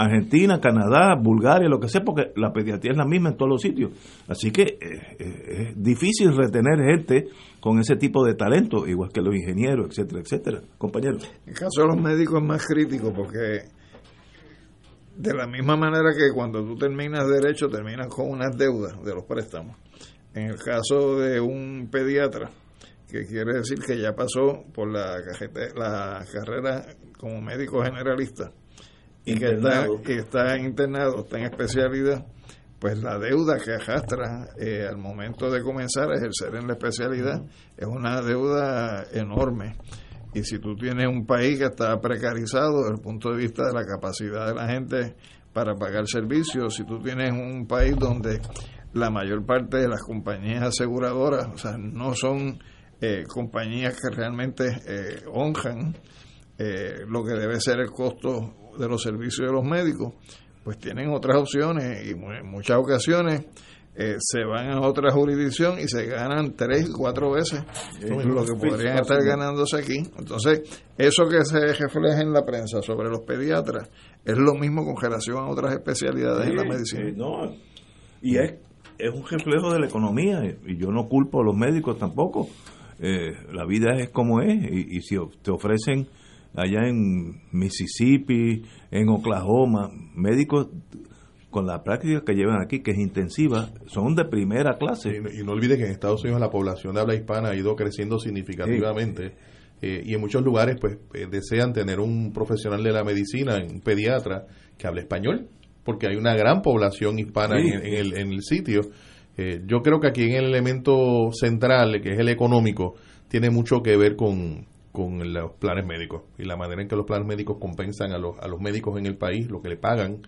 Argentina, Canadá, Bulgaria, lo que sea, porque la pediatría es la misma en todos los sitios. Así que eh, eh, es difícil retener gente con ese tipo de talento, igual que los ingenieros, etcétera, etcétera. Compañeros. El caso de los médicos es más crítico porque De la misma manera que cuando tú terminas derecho, terminas con unas deudas de los préstamos. En el caso de un pediatra, que quiere decir que ya pasó por la carrera como médico generalista y que está, está internado, está en especialidad, pues la deuda que arrastra eh, al momento de comenzar a ejercer en la especialidad es una deuda enorme. Y si tú tienes un país que está precarizado desde el punto de vista de la capacidad de la gente para pagar servicios, si tú tienes un país donde la mayor parte de las compañías aseguradoras, o sea, no son eh, compañías que realmente eh, honran eh, lo que debe ser el costo de los servicios de los médicos, pues tienen otras opciones y en muchas ocasiones eh, se van a otra jurisdicción y se ganan tres cuatro veces lo que podrían estar ganándose aquí. Entonces, eso que se refleja en la prensa sobre los pediatras es lo mismo con relación a otras especialidades en la medicina. eh, no, y es, es un reflejo de la economía, y yo no culpo a los médicos tampoco. Eh, la vida es como es, y, y si te ofrecen allá en Mississippi, en Oklahoma, médicos con la práctica que llevan aquí, que es intensiva, son de primera clase. Y no olvides que en Estados Unidos la población de habla hispana ha ido creciendo significativamente eh, y en muchos lugares pues eh, desean tener un profesional de la medicina, un pediatra que hable español, porque hay una gran población hispana Sí. en, en el, en el sitio. Eh, yo creo que aquí en el elemento central, que es el económico, tiene mucho que ver con, con los planes médicos y la manera en que los planes médicos compensan a los, a los médicos en el país, lo que le pagan.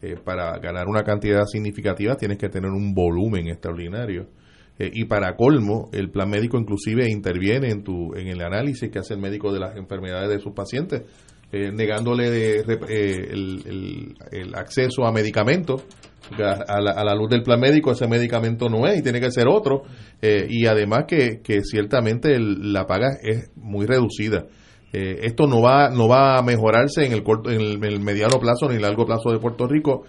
eh, para ganar una cantidad significativa tienes que tener un volumen extraordinario. Eh, y para colmo, el plan médico inclusive interviene en, tu, en el análisis que hace el médico de las enfermedades de sus pacientes, eh, negándole de el, el- el acceso a medicamentos. A, la, a la luz del plan médico ese medicamento no es y tiene que ser otro. Eh, y además que, que ciertamente el- la paga es muy reducida. Eh, esto no va no va a mejorarse en el corto en el, en el mediano plazo ni el largo plazo de Puerto Rico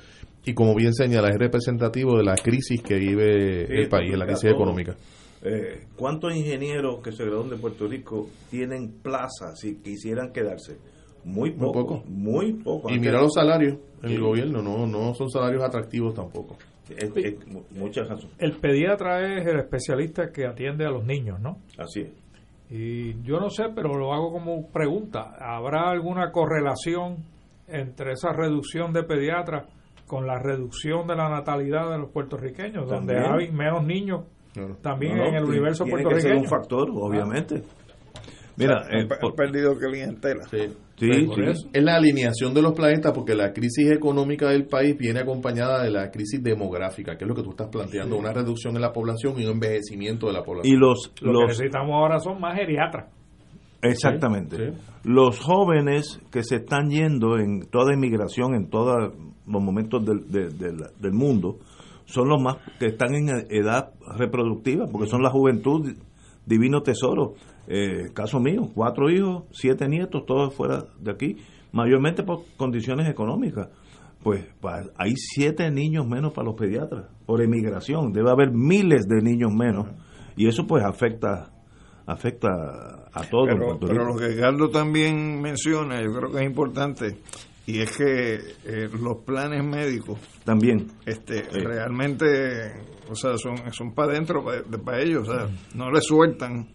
y como bien señala es representativo de la crisis que vive Sí, el país, la crisis todo. económica. Eh, ¿Cuántos ingenieros que se gradúan de Puerto Rico tienen plaza si quisieran quedarse? Muy Muy poco. Muy poco. Y mira los salarios en el gobierno, no no son salarios atractivos tampoco. Es- es mu- mucha razón. El pediatra es el especialista que atiende a los niños, ¿no? Así es. Y yo no sé, pero lo hago como pregunta. ¿Habrá alguna correlación entre esa reducción de pediatras con la reducción de la natalidad de los puertorriqueños, donde hay menos niños también No, no, en el universo tiene que ser puertorriqueño? un factor, obviamente. Mira, O sea, eh, han por- han perdido clientela. Sí, Sí, Pues, sí. Es la alineación de los planetas porque la crisis económica del país viene acompañada de la crisis demográfica, que es lo que tú estás planteando, una reducción en la población y un envejecimiento de la población. y los, Lo que necesitamos ahora son más geriatras. Exactamente. Sí, Los jóvenes que se están yendo en toda inmigración, en todos los momentos del, de- del- del mundo, son los más que están en edad reproductiva, porque son la juventud, divino tesoro. Eh, caso mío, cuatro hijos, siete nietos, todos fuera de aquí, mayormente por condiciones económicas. Pues hay siete niños menos para los pediatras por emigración. Debe haber miles de niños menos. Y eso pues afecta afecta a todos. Pero, Puerto pero lo que Carlos también menciona, yo creo que es importante, y es que eh, los planes médicos También. este realmente, o sea, son, son para adentro, para ellos, o sea, no le sueltan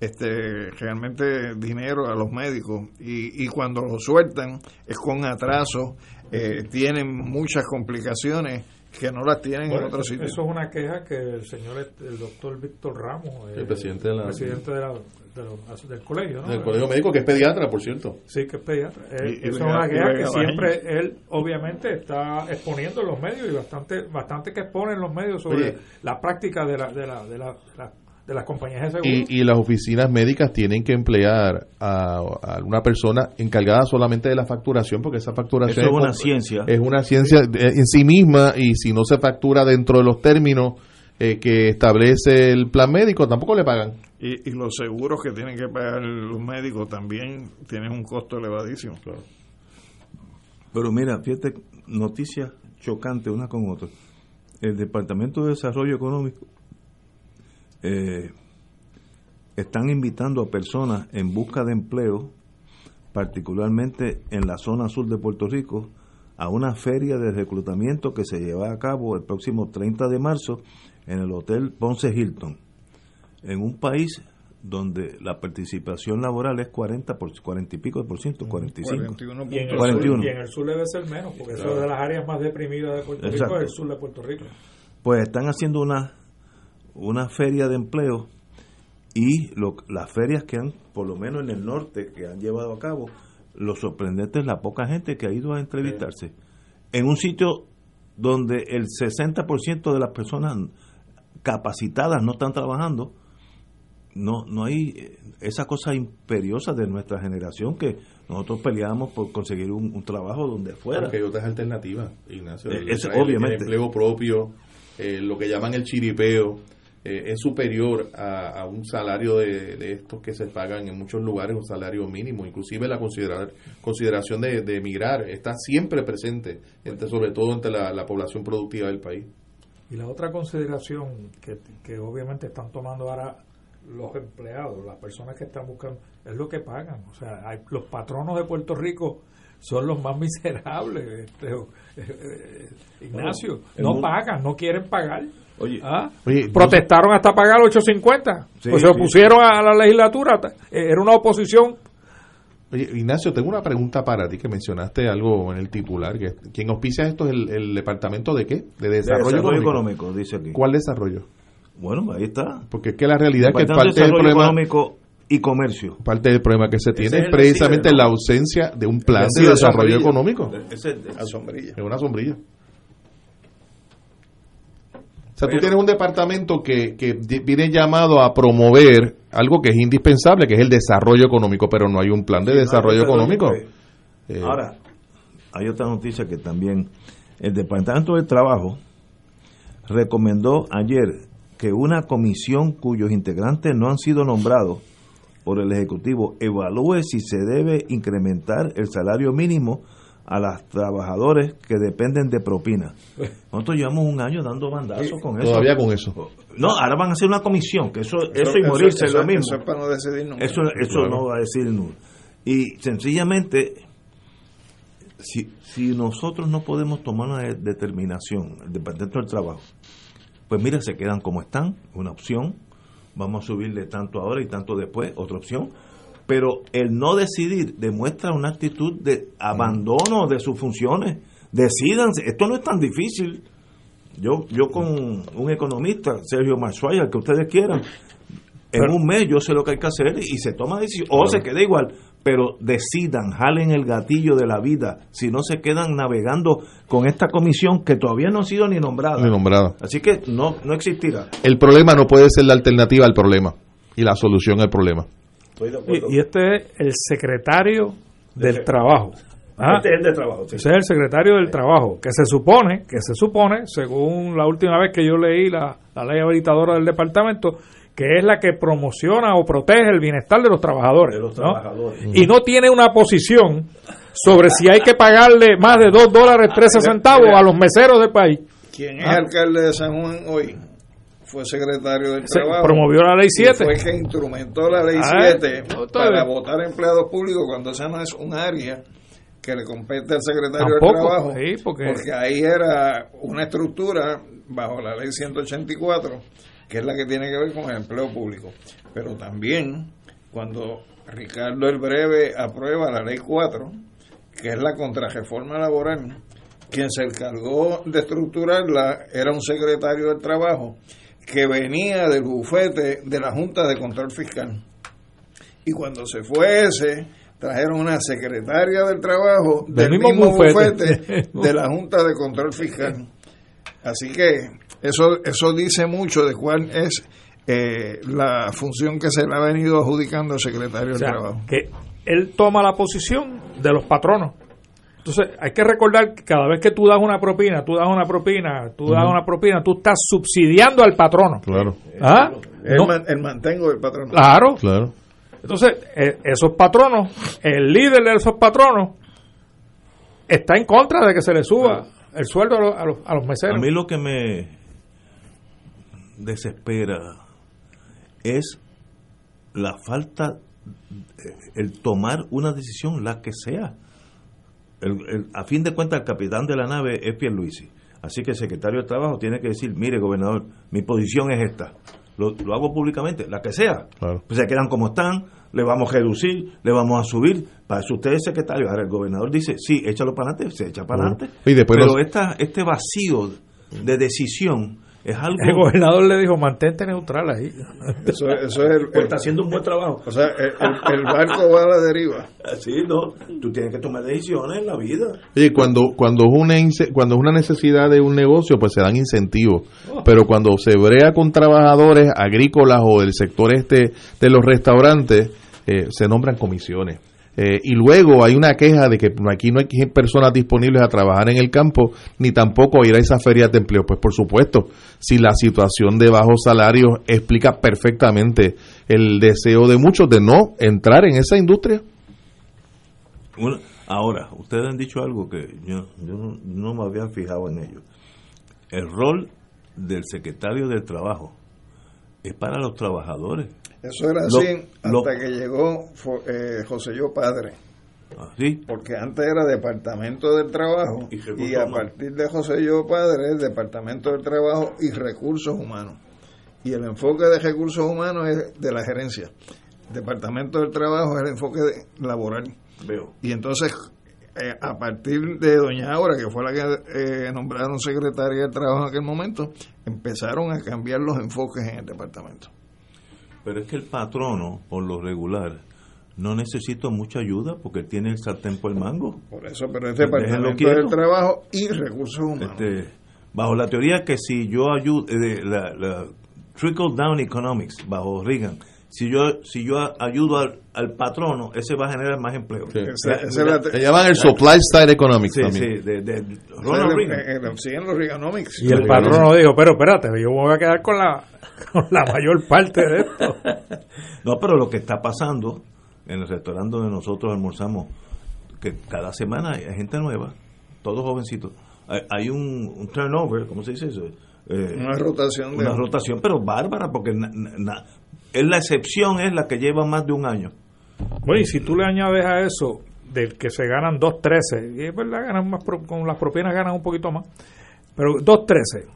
este realmente dinero a los médicos y, y cuando lo sueltan es con atraso, eh, tienen muchas complicaciones que no las tienen Bueno, en otros sitios. Eso es una queja que el señor, este, el doctor Víctor Ramos, El eh, presidente de la- presidente de la- de los- del colegio, ¿no? Del colegio médico, que es pediatra, por cierto. Sí, que es pediatra. Eh, Y- y eso es una queja que siempre él, obviamente, está exponiendo en los medios y bastante bastante que expone en los medios sobre Oye. la práctica de, la, de, la, de, la, de la- de las compañías de seguros. Y, y las oficinas médicas tienen que emplear a, a una persona encargada solamente de la facturación, porque esa facturación Eso es una ciencia. Es una ciencia en sí misma y si no se factura dentro de los términos eh, que establece el plan médico, tampoco le pagan. Y, y los seguros que tienen que pagar los médicos también tienen un costo elevadísimo. Pero mira, fíjate, noticias chocantes una con otra. El Departamento de Desarrollo Económico eh, están invitando a personas en busca de empleo, particularmente en la zona sur de Puerto Rico, a una feria de reclutamiento que se lleva a cabo el próximo 30 de marzo en el Hotel Ponce Hilton, en un país donde la participación laboral es 40, por, 40 y pico de por ciento, 45. 41. Y en, el 41. Sur, y en el sur debe ser menos, porque eso es de las áreas más deprimidas de Puerto Exacto. Rico, es el sur de Puerto Rico. Pues están haciendo una, una feria de empleo y lo- las ferias que han, por lo menos en el norte, que han llevado a cabo, lo sorprendente es la poca gente que ha ido a entrevistarse. En un sitio donde el 60% de las personas capacitadas no están trabajando, no no hay eh, esa cosa imperiosa de nuestra generación que nosotros peleábamos por conseguir un, un trabajo donde fuera. Porque hay otras alternativas, Ignacio. Eh, El- es- el- el obviamente. empleo propio, eh, lo que llaman el chiripeo, eh, es superior a, a un salario de, de estos que se pagan en muchos lugares, un salario mínimo. Inclusive la considerar, consideración de, de emigrar está siempre presente, entre, sobre todo entre la, la población productiva del país. Y la otra consideración que, que obviamente están tomando ahora los empleados, las personas que están buscando, es lo que pagan. O sea, hay, los patronos de Puerto Rico son los más miserables, este, eh, eh, Ignacio. No mundo- pagan, no quieren pagar. Oye, ¿Ah? Oye, Protestaron hasta pagar 8.50. Sí, pues se sí. opusieron a la legislatura. Eh, Era una oposición Oye, Ignacio, tengo una pregunta para ti que mencionaste algo en el titular. que ¿Quién auspicia esto es el, el departamento de qué? De desarrollo, Desarrollo económico. económico, dice aquí. ¿Cuál desarrollo? Bueno, ahí está. Porque es que la realidad es que parte de del Desarrollo problema económico y comercio. parte del problema que se tiene Ese es precisamente decide, ¿no? la ausencia de un plan de desarrollo económico. Es una sombrilla. O sea, tú Pero- tienes un departamento que, viene llamado a promover algo que es indispensable, que es el desarrollo económico, pero no hay un plan de Sí, desarrollo económico. Eh, Ahora, hay otra noticia que también el Departamento del Trabajo recomendó ayer que una comisión cuyos integrantes no han sido nombrados por el Ejecutivo evalúe si se debe incrementar el salario mínimo a los trabajadores que dependen de propina. Nosotros llevamos un año dando bandazos con eso. Todavía con eso. No, ahora van a hacer una comisión, que eso, eso, y morirse es eso- lo mismo. Eso es para no decidir nunca. Eso, eso Claro. no va a decir nulo. Y sencillamente, si, si nosotros no podemos tomar una de- determinación, el Departamento del Trabajo, pues mira, se quedan como están, una opción, vamos a subirle tanto ahora y tanto después, otra opción, pero el no decidir demuestra una actitud de abandono de sus funciones. Decídanse, esto no es tan difícil. Yo, yo con un economista, Sergio Marzuaya, el que ustedes quieran, en un mes yo sé lo que hay que hacer y se toma decisión, o se queda igual, pero decidan, jalen el gatillo de la vida, si no se quedan navegando con esta comisión que todavía no ha sido ni nombrada. Ni nombrada. Así que no, no existirá. El problema no puede ser la alternativa al problema y la solución al problema. Y, y este es el secretario del trabajo. ¿Ah? Este es el de trabajo. sí. Ese es el secretario del trabajo, que se supone, que se supone, según la última vez que yo leí la, la ley habilitadora del departamento, que es la que promociona o protege el bienestar de los trabajadores. De los ¿no? trabajadores. Y no tiene una posición sobre si hay que pagarle más de 2 dólares 13 centavos a los meseros del país. Quien es Ah. alcalde de San Juan hoy fue secretario del Se Trabajo. promovió la ley y 7. Fue que instrumentó la ley Ah, 7 entonces- para votar empleados públicos cuando esa no es un área que le compete al secretario Tampoco, del Trabajo. sí, porque- ahí era una estructura bajo la ley 184, que es la que tiene que ver con el empleo público. Pero también cuando Ricardo el Breve aprueba la ley 4, que es la contrarreforma laboral, quien se encargó de estructurarla era un secretario del trabajo que venía del bufete de la Junta de Control Fiscal. Y cuando se fue ese, trajeron una secretaria del trabajo del, Del mismo bufete. bufete <laughs> de la Junta de Control Fiscal. Así que eso, eso dice mucho de cuál es eh, la función que se le ha venido adjudicando al secretario O sea, del Trabajo. que él toma la posición de los patronos. Entonces, hay que recordar que cada vez que tú das una propina, tú das una propina, tú das una propina, tú estás subsidiando al patrono. Claro. ¿Ah? El, No, man- el mantengo del patrón. claro. Claro. Entonces, eh, esos patronos, el líder de esos patronos, está en contra de que se le suba el sueldo a los, a los, a los A meseros. mí lo que me desespera es la falta, eh, el tomar una decisión, la que sea. El- el- a fin de cuentas, el capitán de la nave es Pierluisi. Así que el secretario de Trabajo tiene que decir, mire, gobernador, mi posición es esta. Lo, lo hago públicamente, la que sea. Pues se quedan como están, le vamos a reducir, le vamos a subir. Para eso usted es secretario. Ahora el gobernador dice, sí, échalo para adelante, se echa para adelante. Pero los- esta, este vacío de decisión es algo... El gobernador le dijo, mantente neutral ahí. Eso, eso es el, Pues está haciendo un buen trabajo. O sea, el, el- el barco va a la deriva. Así, no. Tú tienes que tomar decisiones en la vida. Oye, cuando, cuando, es una, cuando es una necesidad de un negocio, pues se dan incentivos. Oh. Pero cuando se brea con trabajadores agrícolas o del sector este de los restaurantes, eh, se nombran comisiones. Eh, y luego hay una queja de que aquí no hay personas disponibles a trabajar en el campo, ni tampoco ir a esas ferias de empleo. Pues por supuesto, si la situación de bajos salarios explica perfectamente el deseo de muchos de no entrar en esa industria. Una- ahora, ustedes han dicho algo que yo, no me había fijado en ello. El rol del secretario del Trabajo es para los trabajadores. Eso era Lo- así hasta lo- que llegó eh, José Yo Padre. ¿sí? Porque antes era Departamento del Trabajo Y a Humanos. partir de José Yo Padre es Departamento del Trabajo y Recursos Humanos. Y el enfoque de Recursos Humanos es de la gerencia. Departamento del Trabajo es el enfoque de- laboral. Veo. Y entonces, eh, a partir de Doña Aura, que fue la que eh, nombraron secretaria del Trabajo en aquel momento, empezaron a cambiar los enfoques en el departamento. Pero es que el patrono, por lo regular, no necesita mucha ayuda porque tiene el sartén por el mango. Por eso, pero es Déjenlo Departamento del Trabajo y Recursos Humanos. Este, bajo la teoría que si yo ayudo, eh, la, la trickle down economics, bajo Reagan, si yo si yo ayudo al, al patrono, ese va a generar más empleo. Esa- esa es la te- Se llaman el supply side economics Sí, también. sí, de, de Ronald Reagan. el- el- siguen los Reaganomics. Y el patrono dijo, pero espérate, yo me voy a quedar con la, <laughs> con la mayor parte de esto. <laughs> No, pero lo que está pasando en el restaurante donde nosotros almorzamos, que cada semana hay gente nueva, todos jovencitos. Hay, hay un, un turnover, ¿cómo se dice eso? Eh, Una rotación de- Una rotación, pero bárbara, porque na- es la excepción es la que lleva más de un año. Bueno, y si tú le añades a eso del que se ganan 2.13, y es verdad, ganan más pro- con las propinas ganan un poquito más, pero 2.13,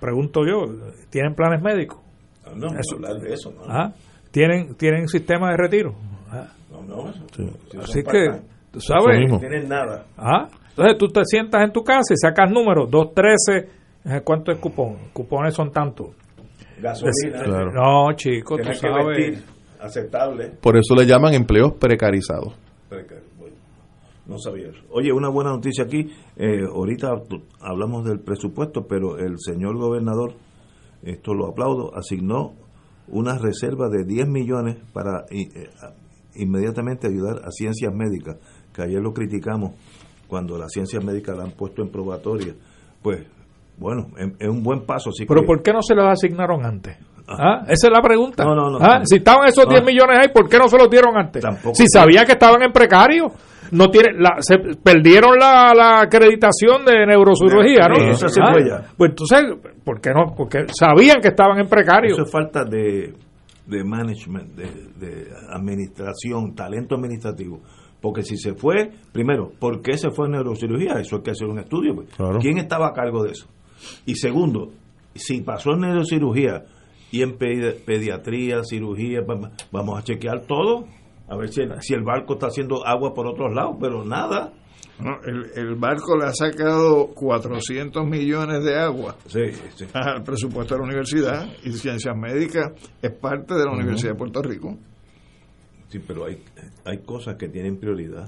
pregunto yo, ¿tienen planes médicos? No, no, Eso- hablar de eso, no. ¿Ah? ¿Tienen, ¿Tienen sistema de retiro? ¿Ah? No, no, eso- si Así que, tú sabes, No tienen nada. ¿Ah? Entonces tú te sientas en tu casa y sacas números, 2.13, eh, ¿cuánto es cupón? Cupones son tantos. Gasolina. Claro. No, chicos, tú Tienes que sabes. vestir aceptable. Por eso le llaman empleos precarizados. Bueno, no sabía eso. Oye, una buena noticia aquí. eh, ahorita hablamos del presupuesto, pero el señor gobernador, esto lo aplaudo, asignó una reserva de 10 millones para eh, a- inmediatamente ayudar a ciencias médicas, que ayer lo criticamos cuando las ciencias médicas la han puesto en probatoria. Pues, bueno, es, es un buen paso. Así Pero que- ¿por qué no se los asignaron antes? ¿Ah? Esa es la pregunta. No, no, no. ¿Ah? Si estaban esos No. 10 millones ahí, ¿por qué no se los dieron antes? Tampoco. Si sabían que estaban en precario. No tiene, la, se perdieron la, la acreditación de neurocirugía, ¿no? Sí, eso se ¿Ah? fue ya. Pues entonces, ¿por qué no? Porque sabían que estaban en precario. Eso es falta de, de management, de, de administración, talento administrativo. Porque si se fue, primero, ¿por qué se fue en neurocirugía? Eso hay que hacer un estudio. pues. ¿Quién estaba a cargo de eso? Y segundo, si pasó en neurocirugía y en pedi- pediatría, cirugía, va- vamos a chequear todo, a ver si el, si el barco está haciendo agua por otros lados, pero nada. No, el, el barco le ha sacado 400 millones de agua Sí, sí. al presupuesto de la universidad y ciencias médicas es parte de la. Universidad de Puerto Rico. Sí, pero hay, hay cosas que tienen prioridad.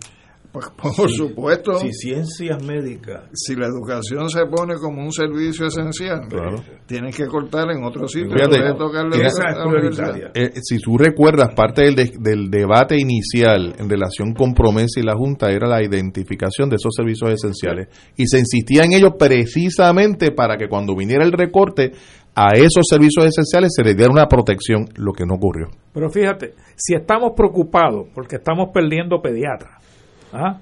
Pues, por supuesto. Si ciencias médicas Si la educación se pone como un servicio esencial, tienes que cortar en otro sitio. Fíjate. Eh, si tú recuerdas, parte del, de- del debate inicial en relación con Promesa y la Junta era la identificación de esos servicios esenciales. Y se insistía en ello precisamente para que cuando viniera el recorte a esos servicios esenciales se les diera una protección, lo que no ocurrió. Pero fíjate, si estamos preocupados porque estamos perdiendo pediatras, ¿ah?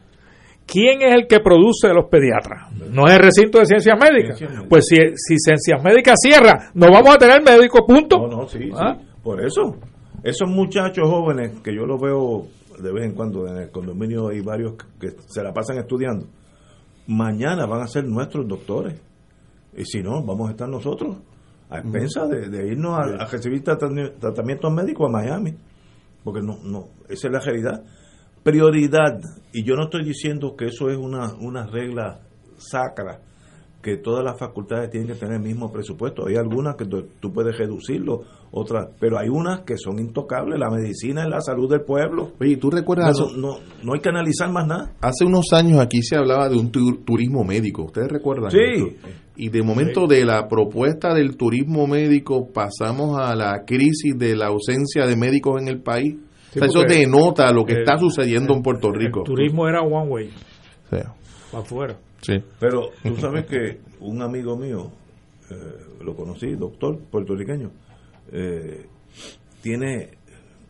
¿quién es el que produce los pediatras? No es el recinto de ciencias médicas. Pues si, si ciencias médicas cierra, no vamos a tener médicos, punto. No, no, sí, ¿Ah? sí. Por eso, esos muchachos jóvenes que yo los veo de vez en cuando en el condominio hay varios que se la pasan estudiando. Mañana van a ser nuestros doctores. Y si no, vamos a estar nosotros a expensas de, de irnos a, a recibir tratami- tratamientos médicos a Miami. Porque no, no, esa es la realidad. Prioridad, y yo no estoy diciendo que eso es una, una regla sacra, que todas las facultades tienen que tener el mismo presupuesto. Hay algunas que tú, tú puedes reducirlo, otras, pero hay unas que son intocables. La medicina es la salud del pueblo. Oye, ¿tú recuerdas No, no, no hay que analizar más nada. Hace unos años aquí se hablaba de un tu- turismo médico. ¿Ustedes recuerdan? Sí. esto? Y de momento de la propuesta del turismo médico pasamos a la crisis de la ausencia de médicos en el país. Sí, O sea, eso denota lo que eh, está sucediendo en Puerto Rico. El turismo era one way, Sí. para afuera. Sí. Pero tú sabes que un amigo mío, eh, lo conocí, doctor puertorriqueño, eh, tiene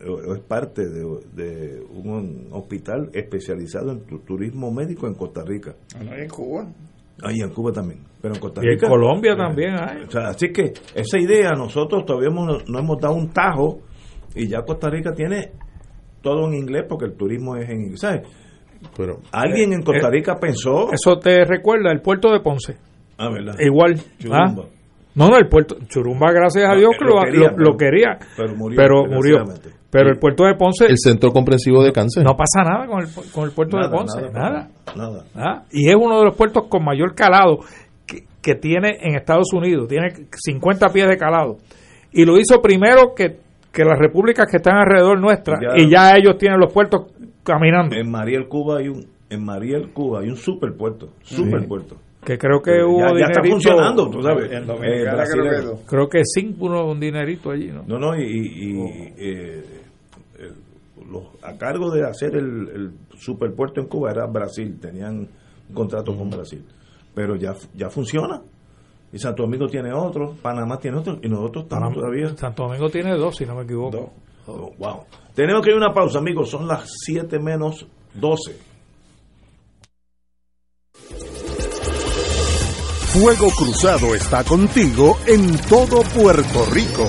o- es parte de, de un hospital especializado en tu- turismo médico en Costa Rica. en Cuba. Ahí en Cuba también, pero en Costa Y en Rica. Colombia eh, también hay. o sea, así que esa idea nosotros todavía hemos- no hemos dado un tajo y ya Costa Rica tiene todo en inglés porque el turismo es en inglés. ¿sabes? Pero alguien en Costa Eh, Rica pensó. Eso te recuerda el puerto de Ponce. Ah, ¿verdad? Igual. Churumba. ¿ah? No, no, el puerto. Churumba, gracias a Dios, que lo, lo quería, lo- lo quería. pero murió, Pero murió. Pero el puerto de Ponce. El Centro Comprensivo de Cáncer. No pasa nada con el, con el puerto Nada, de Ponce. nada, Nada. nada. ¿Ah? Y es uno de los puertos con mayor calado que, que tiene en Estados Unidos. Tiene 50 pies de calado. Y lo hizo primero que, que las repúblicas que están alrededor nuestra. Ya. y ya ellos tienen los puertos caminando. En Mariel, Cuba hay un en Mariel, Cuba hay un superpuerto, superpuerto. Que creo que Eh, hubo ya, ya está funcionando, tú sabes. En Eh, creo que. Creo que sí, uno un dinerito allí, ¿no? No, no, y, y- y, eh, eh, los, a cargo de hacer el, el superpuerto en Cuba era Brasil, tenían un contrato con Brasil. Pero ya, ya funciona. Y Santo Domingo tiene otro, Panamá tiene otro, y nosotros estamos Panamá- todavía. Santo Domingo tiene dos, si no me equivoco. Oh, wow. Tenemos que ir a una pausa, amigos. Son las 7 menos 12. Fuego Cruzado está contigo en todo Puerto Rico.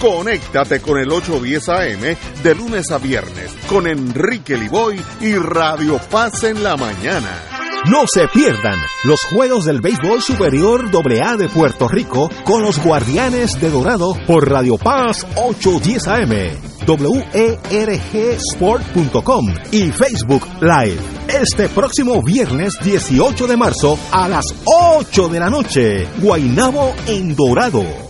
Conéctate con el 810 AM de lunes a viernes con Enrique Liboy y Radio Paz en la mañana. No se pierdan los juegos del béisbol superior AA de Puerto Rico con los Guardianes de Dorado por Radio Paz 810 AM, WERGsport.com y Facebook Live. Este próximo viernes 18 de marzo a las 8 de la noche, Guainabo en Dorado.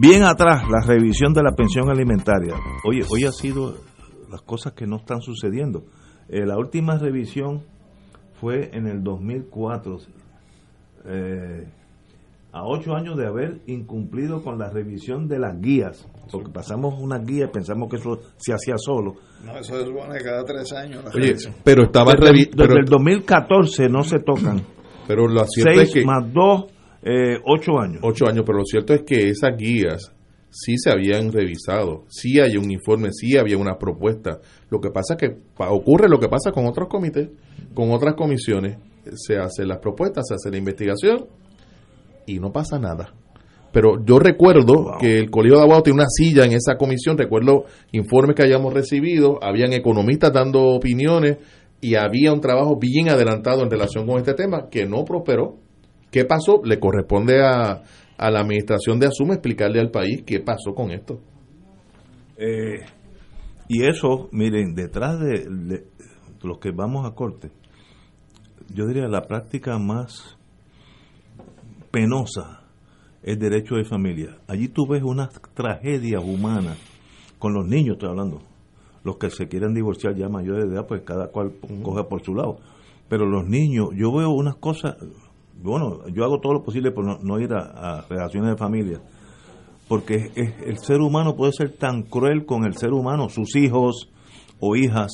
Bien atrás, la revisión de la pensión alimentaria. Oye, hoy ha sido las cosas que no están sucediendo. Eh, la última revisión fue en el 2004, eh, a ocho años de haber incumplido con la revisión de las guías, porque pasamos unas guías y pensamos que eso se hacía solo. No, eso se supone cada tres años. la Oye, pero estaba Desde, desde pero- el 2014 no se tocan. Pero lo cierto Seis es que más dos, eh, ocho años. ocho años, pero lo cierto es que esas guías sí se habían revisado, sí hay un informe, sí había una propuesta. Lo que pasa es que ocurre lo que pasa con otros comités, con otras comisiones. Se hacen las propuestas, se hace la investigación y no pasa nada. Pero yo recuerdo que el Colegio de Abogados tiene una silla en esa comisión, recuerdo informes que hayamos recibido, habían economistas dando opiniones y había un trabajo bien adelantado en relación con este tema que no prosperó. ¿Qué pasó? Le corresponde a, a la administración de Asuma explicarle al país qué pasó con esto. Eh, y eso, miren, detrás de, de los que vamos a corte, yo diría la práctica más penosa es derecho de familia. Allí tú ves unas tragedias humanas con los niños, estoy hablando. Los que se quieren divorciar ya mayores de edad, pues cada cual coge por su lado. Pero los niños, yo veo unas cosas, bueno, yo hago todo lo posible por no, no ir a, relaciones de familia, porque el ser humano puede ser tan cruel con el ser humano, sus hijos o hijas,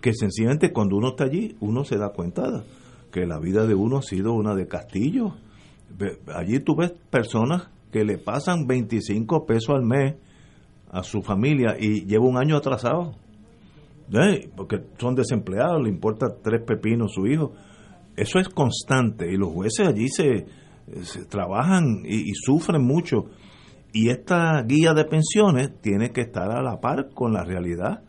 que sencillamente cuando uno está allí, uno se da cuenta que la vida de uno ha sido una de castillo. Allí tú ves personas que le pasan 25 pesos al mes a su familia y lleva un año atrasado. Porque son desempleados, le importa tres pepinos su hijo. Eso es constante y los jueces allí se, se trabajan y, sufren mucho. Y esta guía de pensiones tiene que estar a la par con la realidad.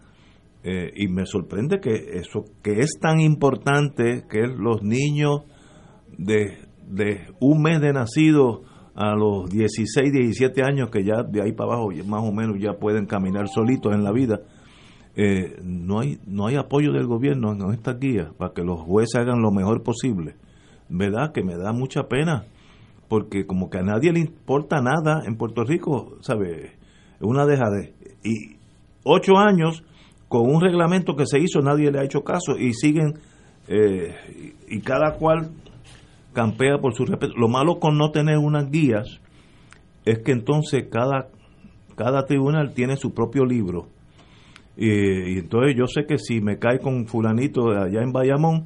Eh, y me sorprende que eso que es tan importante que los niños de, de un mes de nacido a los 16, 17 años que ya de ahí para abajo más o menos ya pueden caminar solitos en la vida eh, no hay no hay apoyo del gobierno en estas guías para que los jueces hagan lo mejor posible verdad que me da mucha pena porque como que a nadie le importa nada en Puerto Rico sabe una dejadez y ocho años con un reglamento que se hizo nadie le ha hecho caso y siguen eh, y y cada cual campea por su respeto. Lo malo con no tener unas guías es que entonces cada, cada tribunal tiene su propio libro. Y, y entonces yo sé que si me cae con fulanito allá en Bayamón,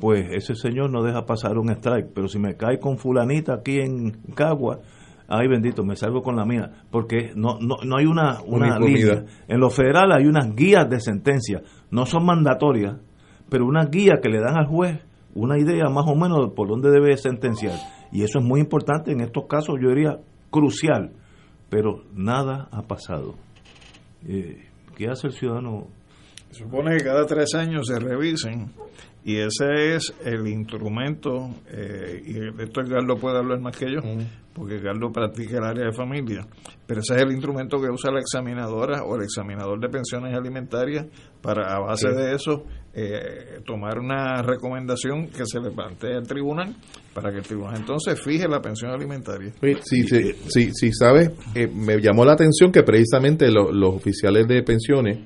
pues ese señor no deja pasar un strike. Pero si me cae con fulanita aquí en Cagua, ay bendito, me salgo con la mía. Porque no, no, no hay una, una línea. En lo federal hay unas guías de sentencia. No son mandatorias, pero unas guías que le dan al juez una idea más o menos de por dónde debe sentenciar. Y eso es muy importante en estos casos, yo diría crucial. Pero nada ha pasado. Eh, ¿Qué hace el ciudadano? Se supone que cada tres años se revisen y ese es el instrumento, eh, y de esto Carlos puede hablar más que yo, porque Carlos practica el área de familia, pero ese es el instrumento que usa la examinadora o el examinador de pensiones alimentarias para a base Sí. de eso eh, tomar una recomendación que se le plantea al tribunal para que el tribunal entonces fije la pensión alimentaria. Sí, sí, sí, sí, sabes, Eh, me llamó la atención que precisamente lo- los oficiales de pensiones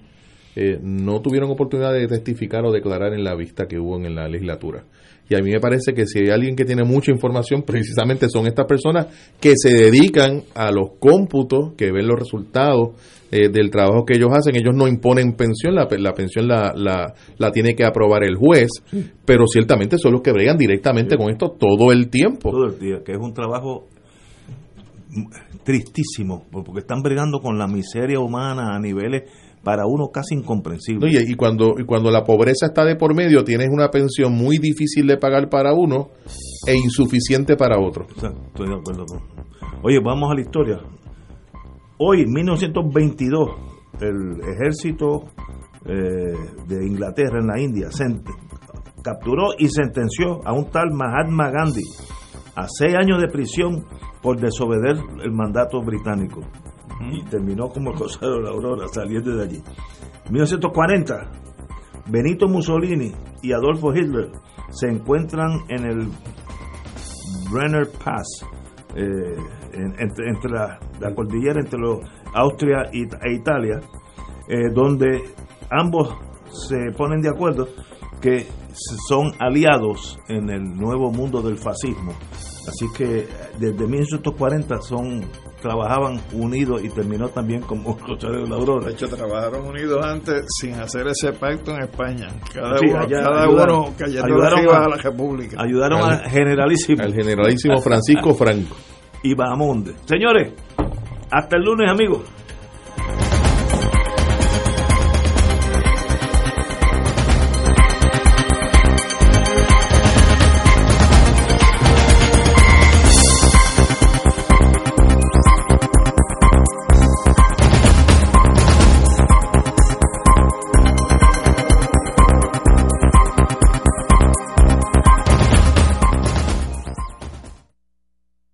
eh, no tuvieron oportunidad de testificar o declarar en la vista que hubo en la legislatura. Y a mí me parece que si hay alguien que tiene mucha información, precisamente son estas personas que se dedican a los cómputos, que ven los resultados eh, del trabajo que ellos hacen. Ellos no imponen pensión, la, la pensión la, la, la tiene que aprobar el juez, pero ciertamente son los que bregan directamente con esto todo el tiempo. Todo el día, que es un trabajo tristísimo, porque están bregando con la miseria humana a niveles para uno casi incomprensibles. No, y, cuando y cuando la pobreza está de por medio, tienes una pensión muy difícil de pagar para uno e insuficiente para otro. Estoy de acuerdo con- Oye, vamos a la historia. Hoy, en 1922, el ejército eh, de Inglaterra en la India capturó y sentenció a un tal Mahatma Gandhi a seis años de prisión por desobedecer el mandato británico. Y terminó como el Rosario de la Aurora, saliendo de allí. 1940, Benito Mussolini y Adolfo Hitler se encuentran en el Brenner Pass, eh, entre, entre la, la cordillera entre los Austria y- e Italia, eh, donde ambos se ponen de acuerdo que son aliados en el nuevo mundo del fascismo. Así que desde 1940 son trabajaban unidos y terminó también como <laughs> Rosario de la Aurora. De hecho, trabajaron unidos antes sin hacer ese pacto en España. Cada Sí, uno, allá cada ayudaron- uno cayendo ayudaron a- a, la República. Ayudaron al generalísimo. Al generalísimo Francisco Franco. Y Bahamonde. Señores, Hasta el lunes, amigos.